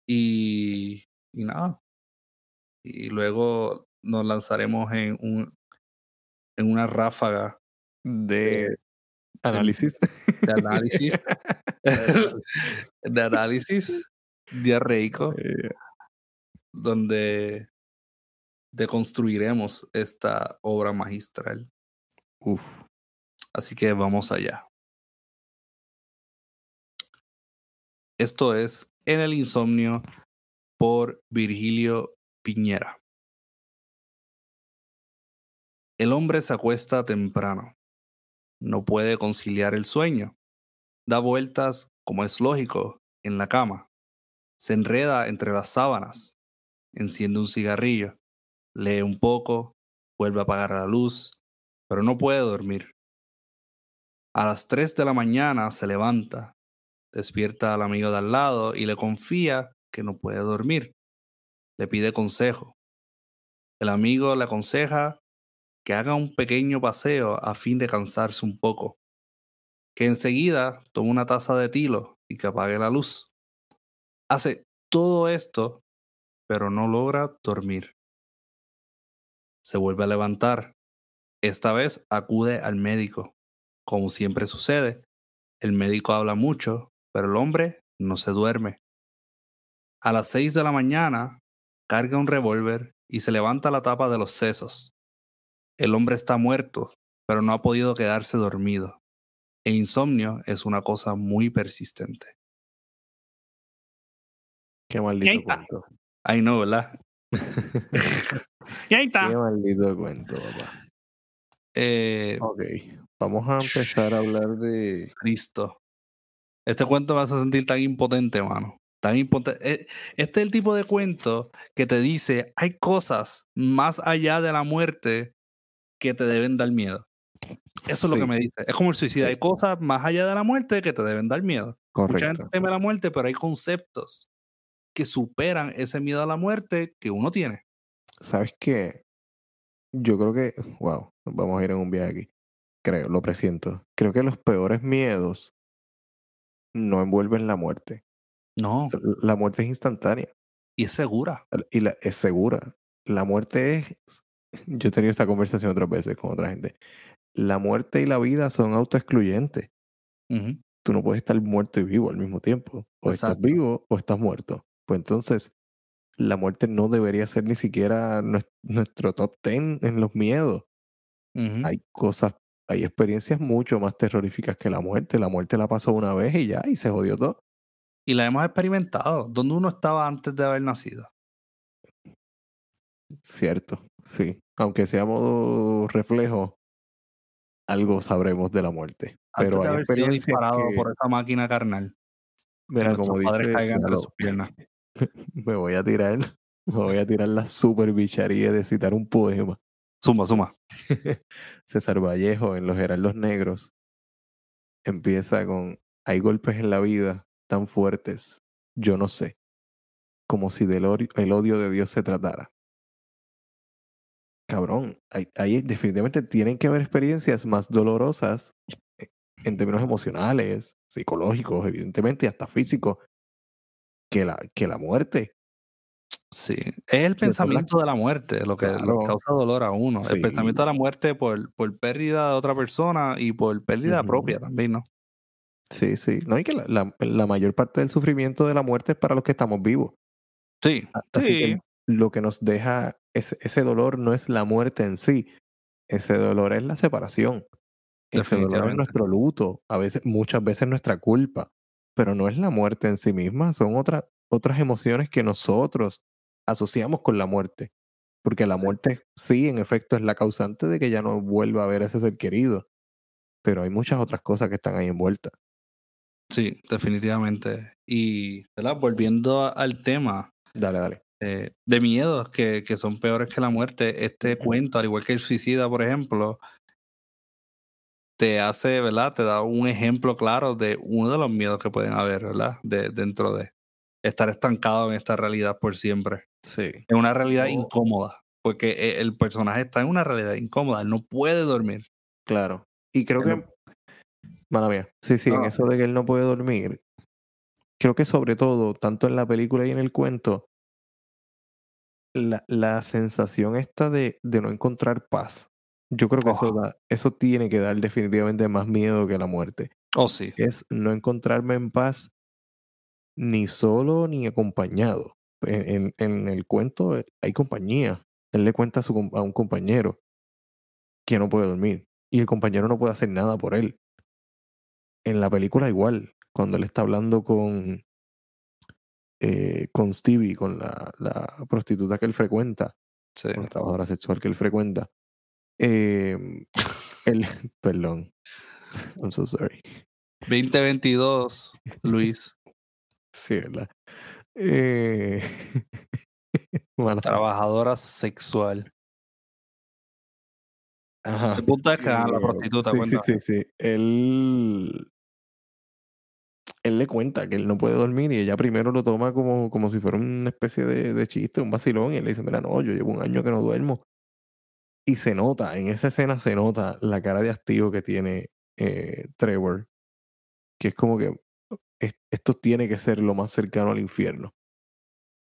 Y, y nada. Y luego nos lanzaremos en un en una ráfaga de, Análisis. De análisis. de análisis diarreico. Donde deconstruiremos esta obra magistral. Uf. Así que vamos allá. Esto es En el Insomnio por Virgilio Piñera. El hombre se acuesta temprano no puede conciliar el sueño. Da vueltas, como es lógico, en la cama. Se enreda entre las sábanas. Enciende un cigarrillo. Lee un poco. Vuelve a apagar la luz. Pero no puede dormir. A las tres de la mañana se levanta. Despierta al amigo de al lado y le confía que no puede dormir. Le pide consejo. El amigo le aconseja que haga un pequeño paseo a fin de cansarse un poco, que enseguida tome una taza de tilo y que apague la luz. Hace todo esto, pero no logra dormir. Se vuelve a levantar. Esta vez acude al médico. Como siempre sucede, El médico habla mucho, pero el hombre no se duerme. A las seis de la mañana, carga un revólver y se levanta la tapa de los sesos. El hombre está muerto, pero no ha podido quedarse dormido. El insomnio es una cosa muy persistente. Qué maldito cuento. Ay, no, ¿verdad? y ahí está. Qué maldito cuento, papá. Eh, Ok, vamos a empezar a hablar de... Cristo. Este cuento me hace sentir tan impotente, mano. Tan impotente. Este es el tipo de cuento que te dice, hay cosas más allá de la muerte que te deben dar miedo. Eso es lo que me dice. Es como el suicidio. Hay cosas más allá de la muerte que te deben dar miedo. Mucha gente Correcto. teme la muerte, pero hay conceptos que superan ese miedo a la muerte que uno tiene. ¿Sabes qué? Yo creo que... Wow, vamos a ir en un viaje aquí. Creo, lo presiento. Creo que los peores miedos no envuelven la muerte. No, La muerte es instantánea. y es segura. y la, es segura. La muerte es. Yo he tenido esta conversación otras veces con otra gente. La muerte y la vida son autoexcluyentes. Ujú. Tú no puedes estar muerto y vivo al mismo tiempo. O estás Exacto. vivo o estás muerto. Pues entonces, la muerte no debería ser ni siquiera nues- nuestro top ten en los miedos. Ujú. Hay cosas, hay experiencias mucho más terroríficas que la muerte. La muerte la pasó una vez y ya, y se jodió todo. Y la hemos experimentado. ¿Dónde uno estaba antes de haber nacido? Cierto, sí. Aunque sea modo reflejo, algo sabremos de la muerte. Pero hay experiencias disparado que, por esa máquina carnal. mira, como dice, sus piernas. me voy a tirar, me voy a tirar la super bicharía de citar un poema. Suma, suma. César Vallejo en Los Heraldos Negros empieza con hay golpes en la vida tan fuertes, yo no sé, como si del el odio de Dios se tratara. Cabrón, hay, hay- definitivamente tienen que haber experiencias más dolorosas eh, en términos emocionales, psicológicos, evidentemente, y hasta físicos, que la, que la muerte. Sí. Es el pensamiento de la muerte lo que, lo que Claro. causa dolor a uno. El pensamiento de la muerte por, por pérdida de otra persona y por pérdida propia también, ¿no? Sí, sí. No, y que la, la- la mayor parte del sufrimiento de la muerte es para los que estamos vivos. Sí. Así sí. que lo que nos deja ese, ese dolor no es la muerte en sí. Ese dolor es la separación. Ese dolor es nuestro luto. A veces, muchas veces nuestra culpa. Pero no es la muerte en sí misma. Son otras otras emociones que nosotros asociamos con la muerte. Porque la muerte sí, en efecto, es la causante de que ya no vuelva a ver a ese ser querido. Pero hay muchas otras cosas que están ahí envueltas. Sí, definitivamente. Y, ¿verdad? Volviendo al tema Dale, dale. Eh, de miedos que, que son peores que la muerte, este cuento, al igual que el suicida, por ejemplo, te hace, ¿verdad? Te da un ejemplo claro de uno de los miedos que pueden haber, ¿verdad? De, dentro de estar estancado en esta realidad por siempre. Sí. En una realidad Oh. incómoda, porque eh, el personaje está en una realidad incómoda, él no puede dormir. Claro. Y creo Él no- que. Mala mía. Sí, sí, en No. eso de que él no puede dormir. Creo que sobre todo, tanto en la película y en el cuento, la, la sensación esta de, de no encontrar paz. Yo creo que eso, da, eso tiene que dar definitivamente más miedo que la muerte. Oh, sí. Es no encontrarme en paz ni solo ni acompañado. En, en- en el cuento eh, hay compañía. Él le cuenta a, su, a un compañero que no puede dormir y el compañero no puede hacer nada por él. En la película igual, cuando él está hablando con, eh, con Stevie, con la, la prostituta que él frecuenta, sí. con la trabajadora sexual que él frecuenta, eh, él, perdón, I'm so sorry. 2022, Luis, Sí, ¿verdad? Eh, mala- trabajadora sexual. Ajá. El punto es que ah, la Eh, prostituta sí, cuenta. Sí, sí, sí. Él, él le cuenta que él no puede dormir y ella primero lo toma como, como si fuera una especie de, de chiste, un vacilón. Y él le dice, mira, no, yo llevo un año que no duermo. Y se nota, en esa escena se nota la cara de hastío que tiene eh, Trevor. Que es como que "Es- esto tiene que ser lo más cercano al infierno.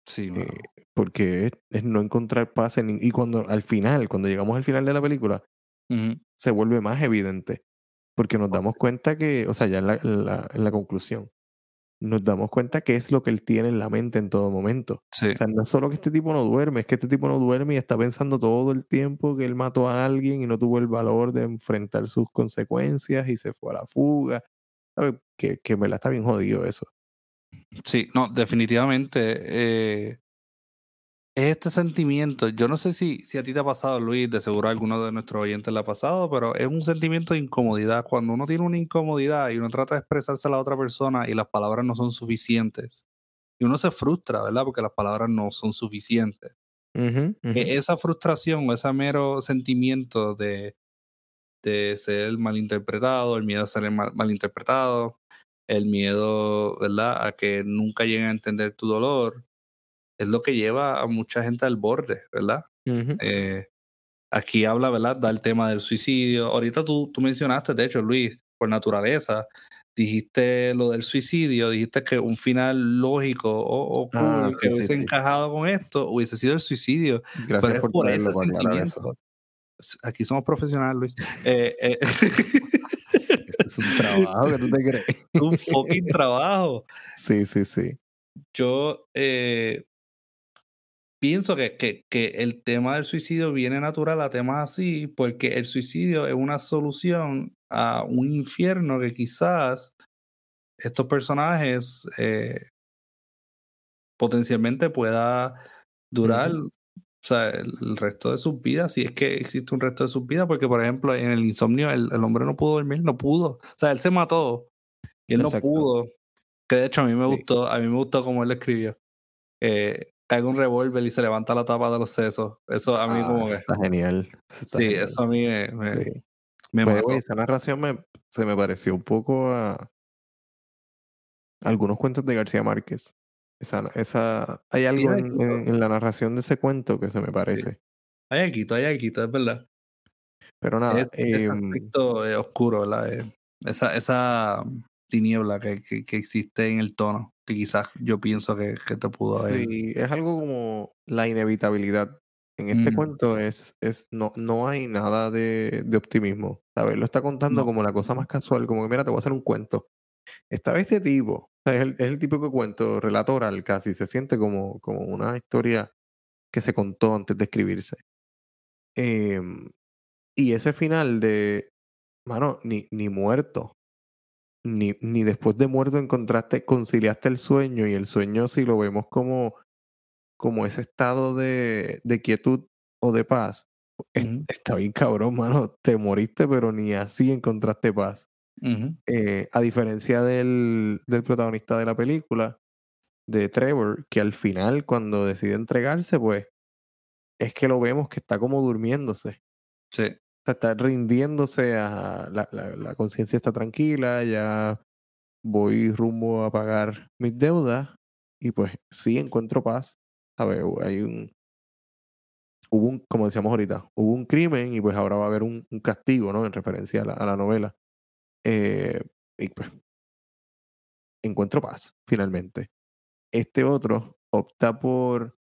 Sí. Eh, porque es, es no encontrar paz en... Y cuando al final, cuando llegamos al final de la película, Ujú. se vuelve más evidente. Porque nos damos cuenta que, o sea, ya en la, en la, conclusión, nos damos cuenta que es lo que él tiene en la mente en todo momento. Sí. O sea, no es solo que este tipo no duerme, es que este tipo no duerme y está pensando todo el tiempo que él mató a alguien y no tuvo el valor de enfrentar sus consecuencias y se fue a la fuga. ¿Sabes? Que, que me la está bien jodido eso. Sí, no, definitivamente. Eh, es este sentimiento, yo no sé si, si a ti te ha pasado, Luis, de seguro a alguno de nuestros oyentes le ha pasado, pero es un sentimiento de incomodidad. Cuando uno tiene una incomodidad y uno trata de expresarse a la otra persona y las palabras no son suficientes, y uno se frustra, ¿verdad? Porque las palabras no son suficientes. E, esa frustración o ese mero sentimiento de, de ser malinterpretado, el miedo a ser malinterpretado, el miedo, ¿verdad? A que nunca lleguen a entender tu dolor, es lo que lleva a mucha gente al borde, ¿verdad? Eh, aquí habla, ¿verdad? Da el tema del suicidio. Ahorita tú, tú mencionaste, de hecho, Luis, por naturaleza, dijiste lo del suicidio, dijiste que un final lógico o, ah, que hubiese encajado con esto hubiese sido el suicidio. Gracias por, por ese sentimiento. Aquí somos profesionales, Luis. Eh, eh, es un trabajo que tú te crees. un fucking trabajo. Sí, sí, sí. Yo, eh, pienso que, que, que, el tema del suicidio viene natural a temas así, porque el suicidio es una solución a un infierno que quizás estos personajes eh, potencialmente pueda durar o sea, el, resto de sus vidas, si es que existe un resto de sus vidas, porque por ejemplo en el insomnio el, hombre no pudo dormir, no pudo, o sea, él se mató y él no pudo, que de hecho a mí me gustó, a mí me gustó como él lo escribió. Eh, cae un revólver y se levanta la tapa de los sesos. Eso a mí ah, como que... Está genial. sí, eso a mí me... me, pues, esa narración me, se me pareció un poco a algunos cuentos de García Márquez. Esa, esa, hay algo en, la narración de ese cuento que se me parece. Hay algo, hay algo, es verdad. Pero nada. Es, ese em, aspecto oscuro, ¿verdad? Eh, esa, esa tiniebla que, que, existe en el tono, que quizás yo pienso que, que te pudo haber. Sí, es algo como la inevitabilidad. En este mm. cuento es, es no, no hay nada de, de optimismo. ¿Sabes? Lo está contando como la cosa más casual, como que mira, te voy a hacer un cuento. Esta vez este tipo, es el, es el típico cuento, relato oral casi, se siente como, como una historia que se contó antes de escribirse. Em, y ese final de, mano, ni, ni muerto, ni, ni después de muerto encontraste, conciliaste el sueño y el sueño si lo vemos como, como ese estado de, de quietud o de paz, está bien cabrón, mano, te moriste pero ni así encontraste paz. Eh, a diferencia del, del protagonista de la película, de Trevor, que al final cuando decide entregarse, pues es que lo vemos que está como durmiéndose. Sí está rindiéndose a la, la, conciencia está tranquila, ya voy rumbo a pagar mis deudas y pues sí encuentro paz. A ver, hay un hubo un, como decíamos ahorita, hubo un crimen y pues ahora va a haber un, castigo, ¿no? En referencia a la, a la novela. Eh, y pues encuentro paz, finalmente. Este otro opta por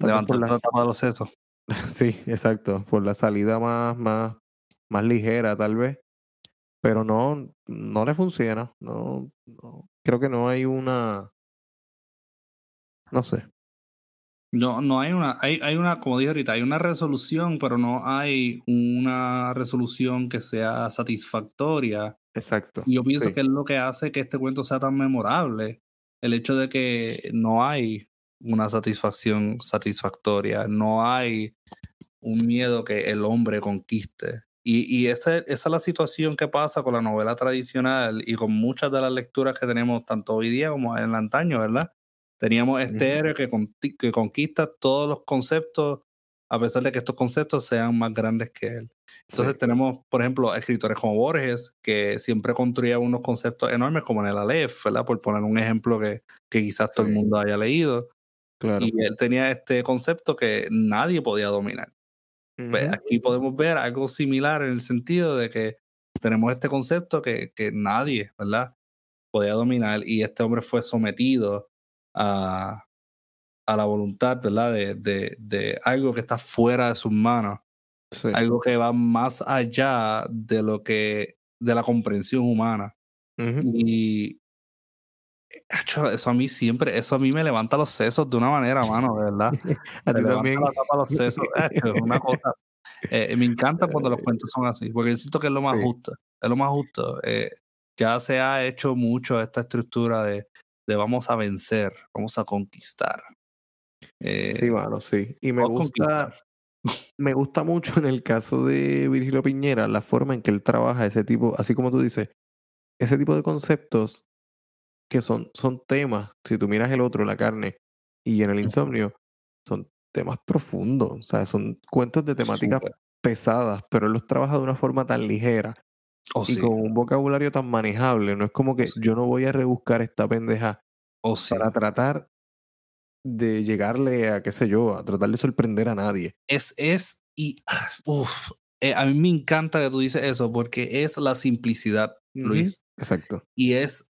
levantar la tapa de los sesos. Sí, exacto, por la salida más, más, más ligera tal vez, pero no, no le funciona, no, no, creo que no hay una, no sé. No, no hay una, hay, hay una, como dije ahorita, hay una resolución, pero no hay una resolución que sea satisfactoria. Exacto. yo pienso que es lo que hace que este cuento sea tan memorable. El hecho de que no hay una satisfacción satisfactoria, no hay un miedo que el hombre conquiste. Y, y esa, esa, es la situación que pasa con la novela tradicional y con muchas de las lecturas que tenemos tanto hoy día como en el antaño, ¿verdad? Teníamos este héroe que, que conquista todos los conceptos a pesar de que estos conceptos sean más grandes que él. Entonces tenemos, por ejemplo, escritores como Borges, que siempre construía unos conceptos enormes, como en el Aleph, ¿verdad? Por poner un ejemplo que, que quizás todo el mundo haya leído. Y él tenía este concepto que nadie podía dominar. Pues, aquí podemos ver algo similar en el sentido de que tenemos este concepto que, que nadie, ¿verdad? Podía dominar y este hombre fue sometido a, a la voluntad, ¿verdad? De, de, de, algo que está fuera de sus manos. Algo que va más allá de lo que, de la comprensión humana. Y eso a mí siempre, eso a mí me levanta los sesos de una manera, mano, de verdad. a ti también. los sesos. es una cosa. Eh, me encanta cuando los cuentos son así, porque yo siento que es lo más justo. Es lo más justo. Eh, ya se ha hecho mucho esta estructura de, de vamos a vencer, vamos a conquistar. sí, mano, sí. Y me gusta, me gusta mucho en el caso de Virgilio Piñera la forma en que él trabaja ese tipo, así como tú dices, ese tipo de conceptos que son, son temas, si tú miras el otro, la carne, y en el insomnio, son temas profundos, o sea, son cuentos de temáticas pesadas, pero él los trabaja de una forma tan ligera oh, y con un vocabulario tan manejable. No es como que yo no voy a rebuscar esta pendeja oh, para tratar de llegarle a, qué sé yo, a tratar de sorprender a nadie. Es, es, y, uff, eh, a mí me encanta que tú dices eso porque es la simplicidad, Luis. Exacto. Y es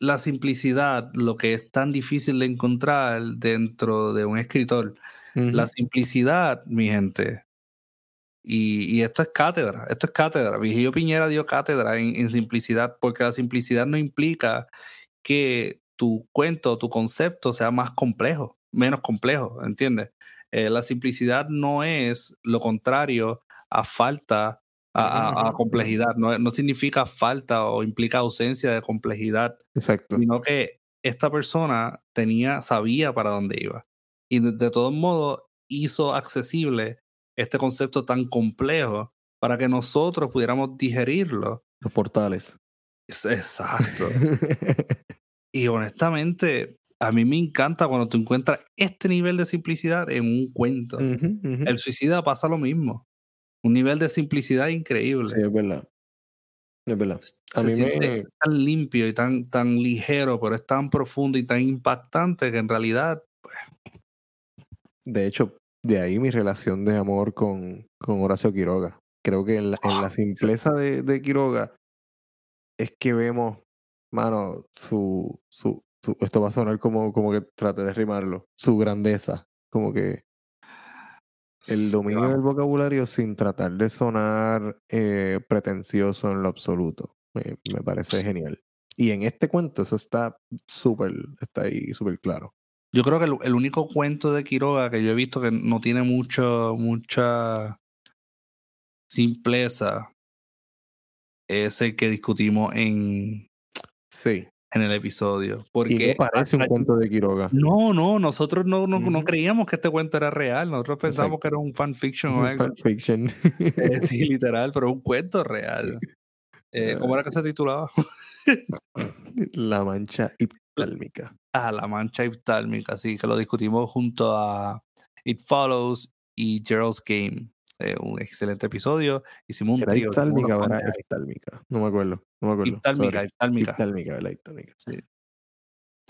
la simplicidad lo que es tan difícil de encontrar dentro de un escritor. La simplicidad, mi gente. Y, esto es cátedra, esto es cátedra. Vigilio Piñera dio cátedra en, simplicidad, porque la simplicidad no implica que tu cuento, tu concepto sea más complejo, menos complejo, ¿entiendes? Eh, la simplicidad no es lo contrario a falta, a, complejidad, no, no, significa falta o implica ausencia de complejidad, Exacto. sino que esta persona tenía, sabía para dónde iba. Y de, de todos modos hizo accesible este concepto tan complejo para que nosotros pudiéramos digerirlo. Los portales. exacto. y honestamente, a mí me encanta cuando tú encuentras este nivel de simplicidad en un cuento. El suicida pasa lo mismo. Un nivel de simplicidad increíble. Sí, es verdad. Es verdad. A mí me... tan limpio y tan, tan ligero, pero es tan profundo y tan impactante que en realidad. Pues... De hecho, de ahí mi relación de amor con, con Horacio Quiroga. Creo que en la, en la ah, simpleza de, de, Quiroga es que vemos, mano, su, su, su, esto va a sonar como, como que trate de rimarlo, su grandeza, como que el dominio del vocabulario sin tratar de sonar eh, pretencioso en lo absoluto. Me, me parece genial. Y en este cuento eso está súper, está ahí súper claro. Yo creo que el, único cuento de Quiroga que yo he visto que no tiene mucho, mucha simpleza es el que discutimos en, sí. En el episodio. Porque ¿Y parece un cuento de Quiroga? No, no, nosotros no, no, creíamos que este cuento era real. Nosotros pensábamos que era un fanfiction o algo. Fanfiction. Eh, sí, literal, pero un cuento real. Eh, ¿Cómo era que se titulaba? La mancha hiftálmica. Ah, la mancha hiftálmica, sí, que lo discutimos junto a It Follows y Gerald's Game. Eh, un excelente episodio. Hicimos un ¿Era trío. No me acuerdo. No me acuerdo. Hiftálmica, la hiftálmica. Sí.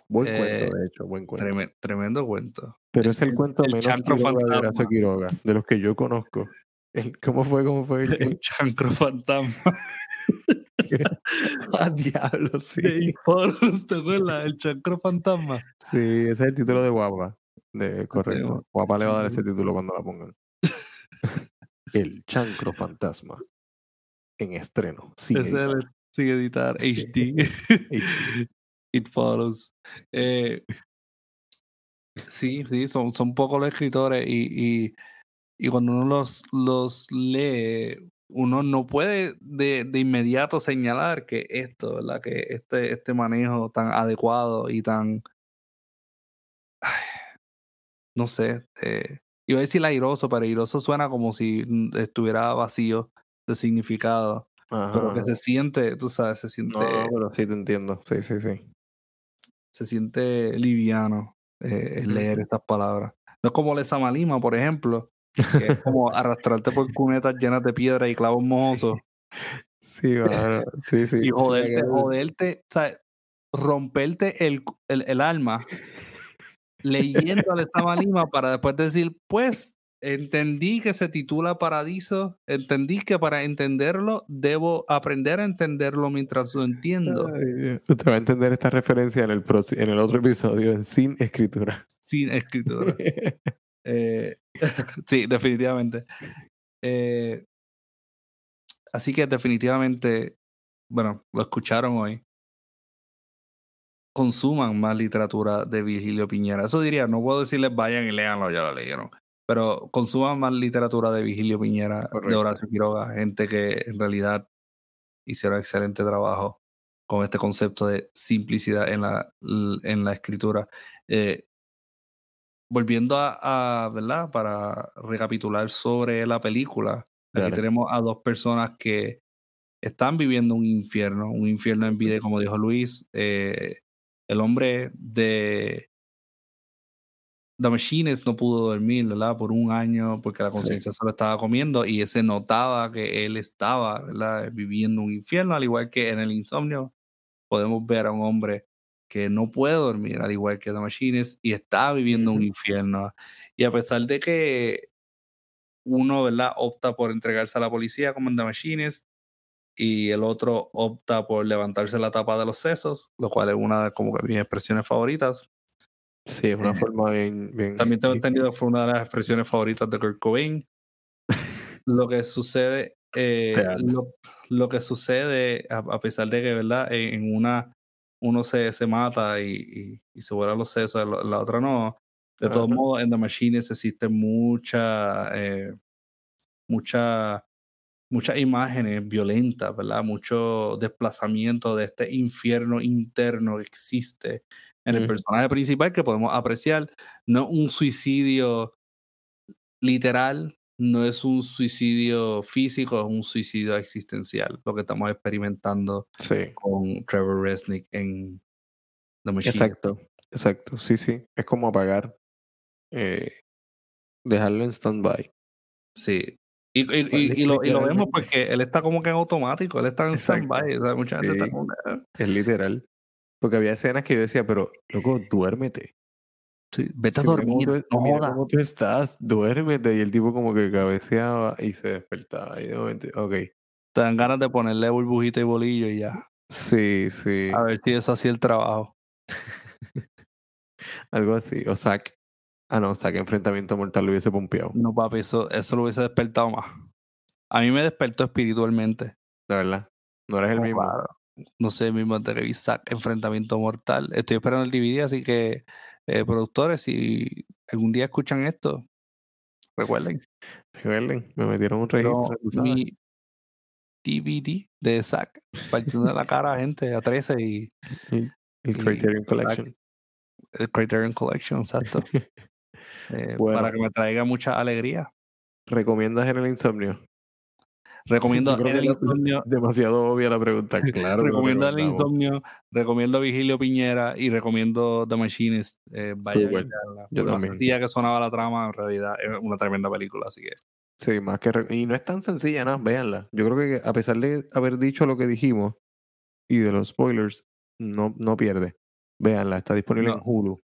Buen cuento, eh, de hecho, buen cuento. tremendo cuento. Pero es el, cuento menos Quiroga de Quiroga, de los que yo conozco. ¿Cómo fue? ¿Cómo fue? El, el chancro fantasma. ah, diablo, sí. ¿te acuerdas? El chancro fantasma. Sí, ese es el título de Guapa. De, correcto. Guapa le va a dar ese título cuando la pongan. El chancro fantasma. En estreno. Sin editar. sin editar. HD. It follows. Eh, sí, sí, son, son pocos los escritores y, y, y cuando uno los, los lee, uno no puede de, de, inmediato señalar que esto, ¿verdad? Que este, este manejo tan adecuado y tan. no sé. Eh, iba a decir airoso, pero airoso suena como si estuviera vacío de significado. Pero que se siente, tú sabes, se siente. No, pero sí te entiendo. Sí, sí, sí. Se siente liviano eh, leer estas palabras. No es como Lesa Malima, por ejemplo, es como arrastrarte por cunetas llenas de piedra y clavos mojosos. Sí, sí, sí. Y joderte, joderte, o sea, romperte el, el, el alma leyendo al Lima para después decir, pues, entendí que se titula Paradiso, entendí que para entenderlo debo aprender a entenderlo mientras lo entiendo. Usted va a entender esta referencia en el, en el otro episodio, en Sin Escritura. Sin Escritura. Eh, sí, definitivamente. Eh, así que definitivamente, bueno, lo escucharon hoy. Consuman más literatura de Virgilio Piñera. Eso diría, no puedo decirles vayan y leanlo, ya lo leyeron. Pero consuman más literatura de Vigilio Piñera, de Horacio Quiroga, gente que en realidad hicieron excelente trabajo con este concepto de simplicidad en la, en la escritura. Eh, volviendo a, ¿verdad? Para recapitular sobre la película, aquí tenemos a dos personas que están viviendo un infierno, un infierno en vida, como dijo Luis, eh, el hombre de The Machines no pudo dormir, ¿verdad? Por un año, porque la conciencia solo estaba comiendo y se notaba que él estaba, ¿verdad? Viviendo un infierno, al igual que en el insomnio podemos ver a un hombre que no puede dormir, al igual que The Machines, y está viviendo un infierno. Y a pesar de que uno, ¿verdad? Opta por entregarse a la policía como en The Machines y el otro opta por levantarse la tapa de los sesos, lo cual es una de como que mis expresiones favoritas. Sí, es una forma bien, bien... También tengo entendido que fue una de las expresiones favoritas de Kurt Cobain. lo que sucede, eh, lo, que sucede, a, pesar de que, ¿verdad? En, una uno se, se mata y, y, se vuela los sesos, la, la otra no. De todos modos, en The Machines existe mucha, eh, mucha, muchas imágenes violentas, ¿verdad? Mucho desplazamiento de este infierno interno que existe en el personaje principal que podemos apreciar. No un suicidio literal, no es un suicidio físico, es un suicidio existencial, lo que estamos experimentando con Trevor Resnick en The Machine. Exacto, exacto, sí, sí. Es como apagar, eh, dejarlo en stand-by. Sí. Y, y, y, lo, y, lo, vemos porque él está como que en automático, él está en stand-by. O sea, mucha gente está como... Es literal. Porque había escenas que yo decía, pero, loco, duérmete. Sí, vete a dormir, mira cómo tú estás, duérmete. Y el tipo como que cabeceaba y se despertaba. Y de momento, ok. Te dan ganas de ponerle burbujita y bolillo y ya. Sí, sí. A ver si eso hacía el trabajo. Algo así. O Zack. Ah, no, Zack enfrentamiento mortal lo hubiese pompeado. No, papi, eso, eso lo hubiese despertado más. A mí me despertó espiritualmente. De verdad. No eres el mismo no sé, mismo de revisar Enfrentamiento Mortal. Estoy esperando el DVD, así que eh, productores, si algún día escuchan esto, recuerden. Recuerden, me metieron un registro. mi DVD de Zack, partiendo de la cara a gente a 13 y... el Criterion Collection. el Criterion Collection, exacto. Eh, para que me traiga mucha alegría. ¿Recomiendas en el insomnio? Recomiendo el insomnio. Demasiado obvia la pregunta, claro. recomiendo el insomnio, recomiendo Vigilio Piñera y recomiendo The Machines. Eh, vaya, Yo también. sencilla que sonaba la trama, en realidad es una tremenda película, así que. Sí, más que. Y no es tan sencilla, ¿no? Véanla. Yo creo que a pesar de haber dicho lo que dijimos y de los spoilers, no, no pierde. Véanla, está disponible en Hulu.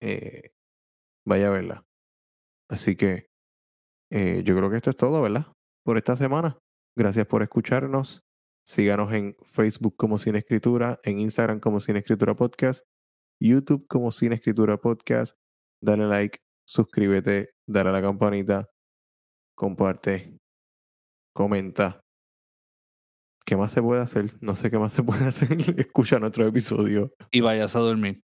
Eh, vaya a verla. Así que eh, yo creo que esto es todo, ¿verdad? Por esta semana. Gracias por escucharnos. Síganos en Facebook como Sin Escritura, en Instagram como Sin Escritura Podcast, YouTube como Sin Escritura Podcast. Dale like, suscríbete, dale a la campanita, comparte, comenta. ¿Qué más se puede hacer? No sé qué más se puede hacer. Escucha nuestro episodio. Y vayas a dormir.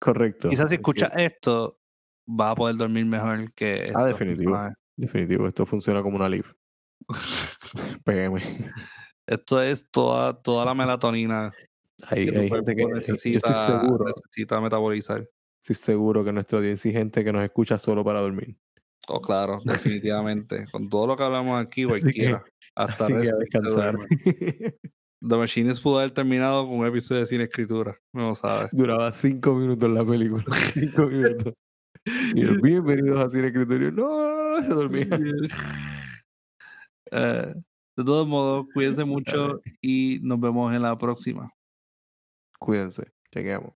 Correcto. Quizás si escuchas esto, vas a poder dormir mejor que ah, esto. Ah, definitivo. Definitivo. Esto funciona como una live. PM. Esto es toda, toda la melatonina hay, que hay gente que necesita, seguro, necesita metabolizar. Estoy seguro que nuestra audiencia gente que nos escucha solo para dormir. Oh, claro, definitivamente. Con todo lo que hablamos aquí, cualquiera. hasta descansar. The Machines pudo haber terminado con un episodio de sin escritura. No sabes. Duraba cinco minutos la película. Cinco minutos. Y el bienvenidos a Sin Escritorio. No, se dormía. Eh, de todos modos, cuídense mucho y nos vemos en la próxima. Cuídense. Lleguemos.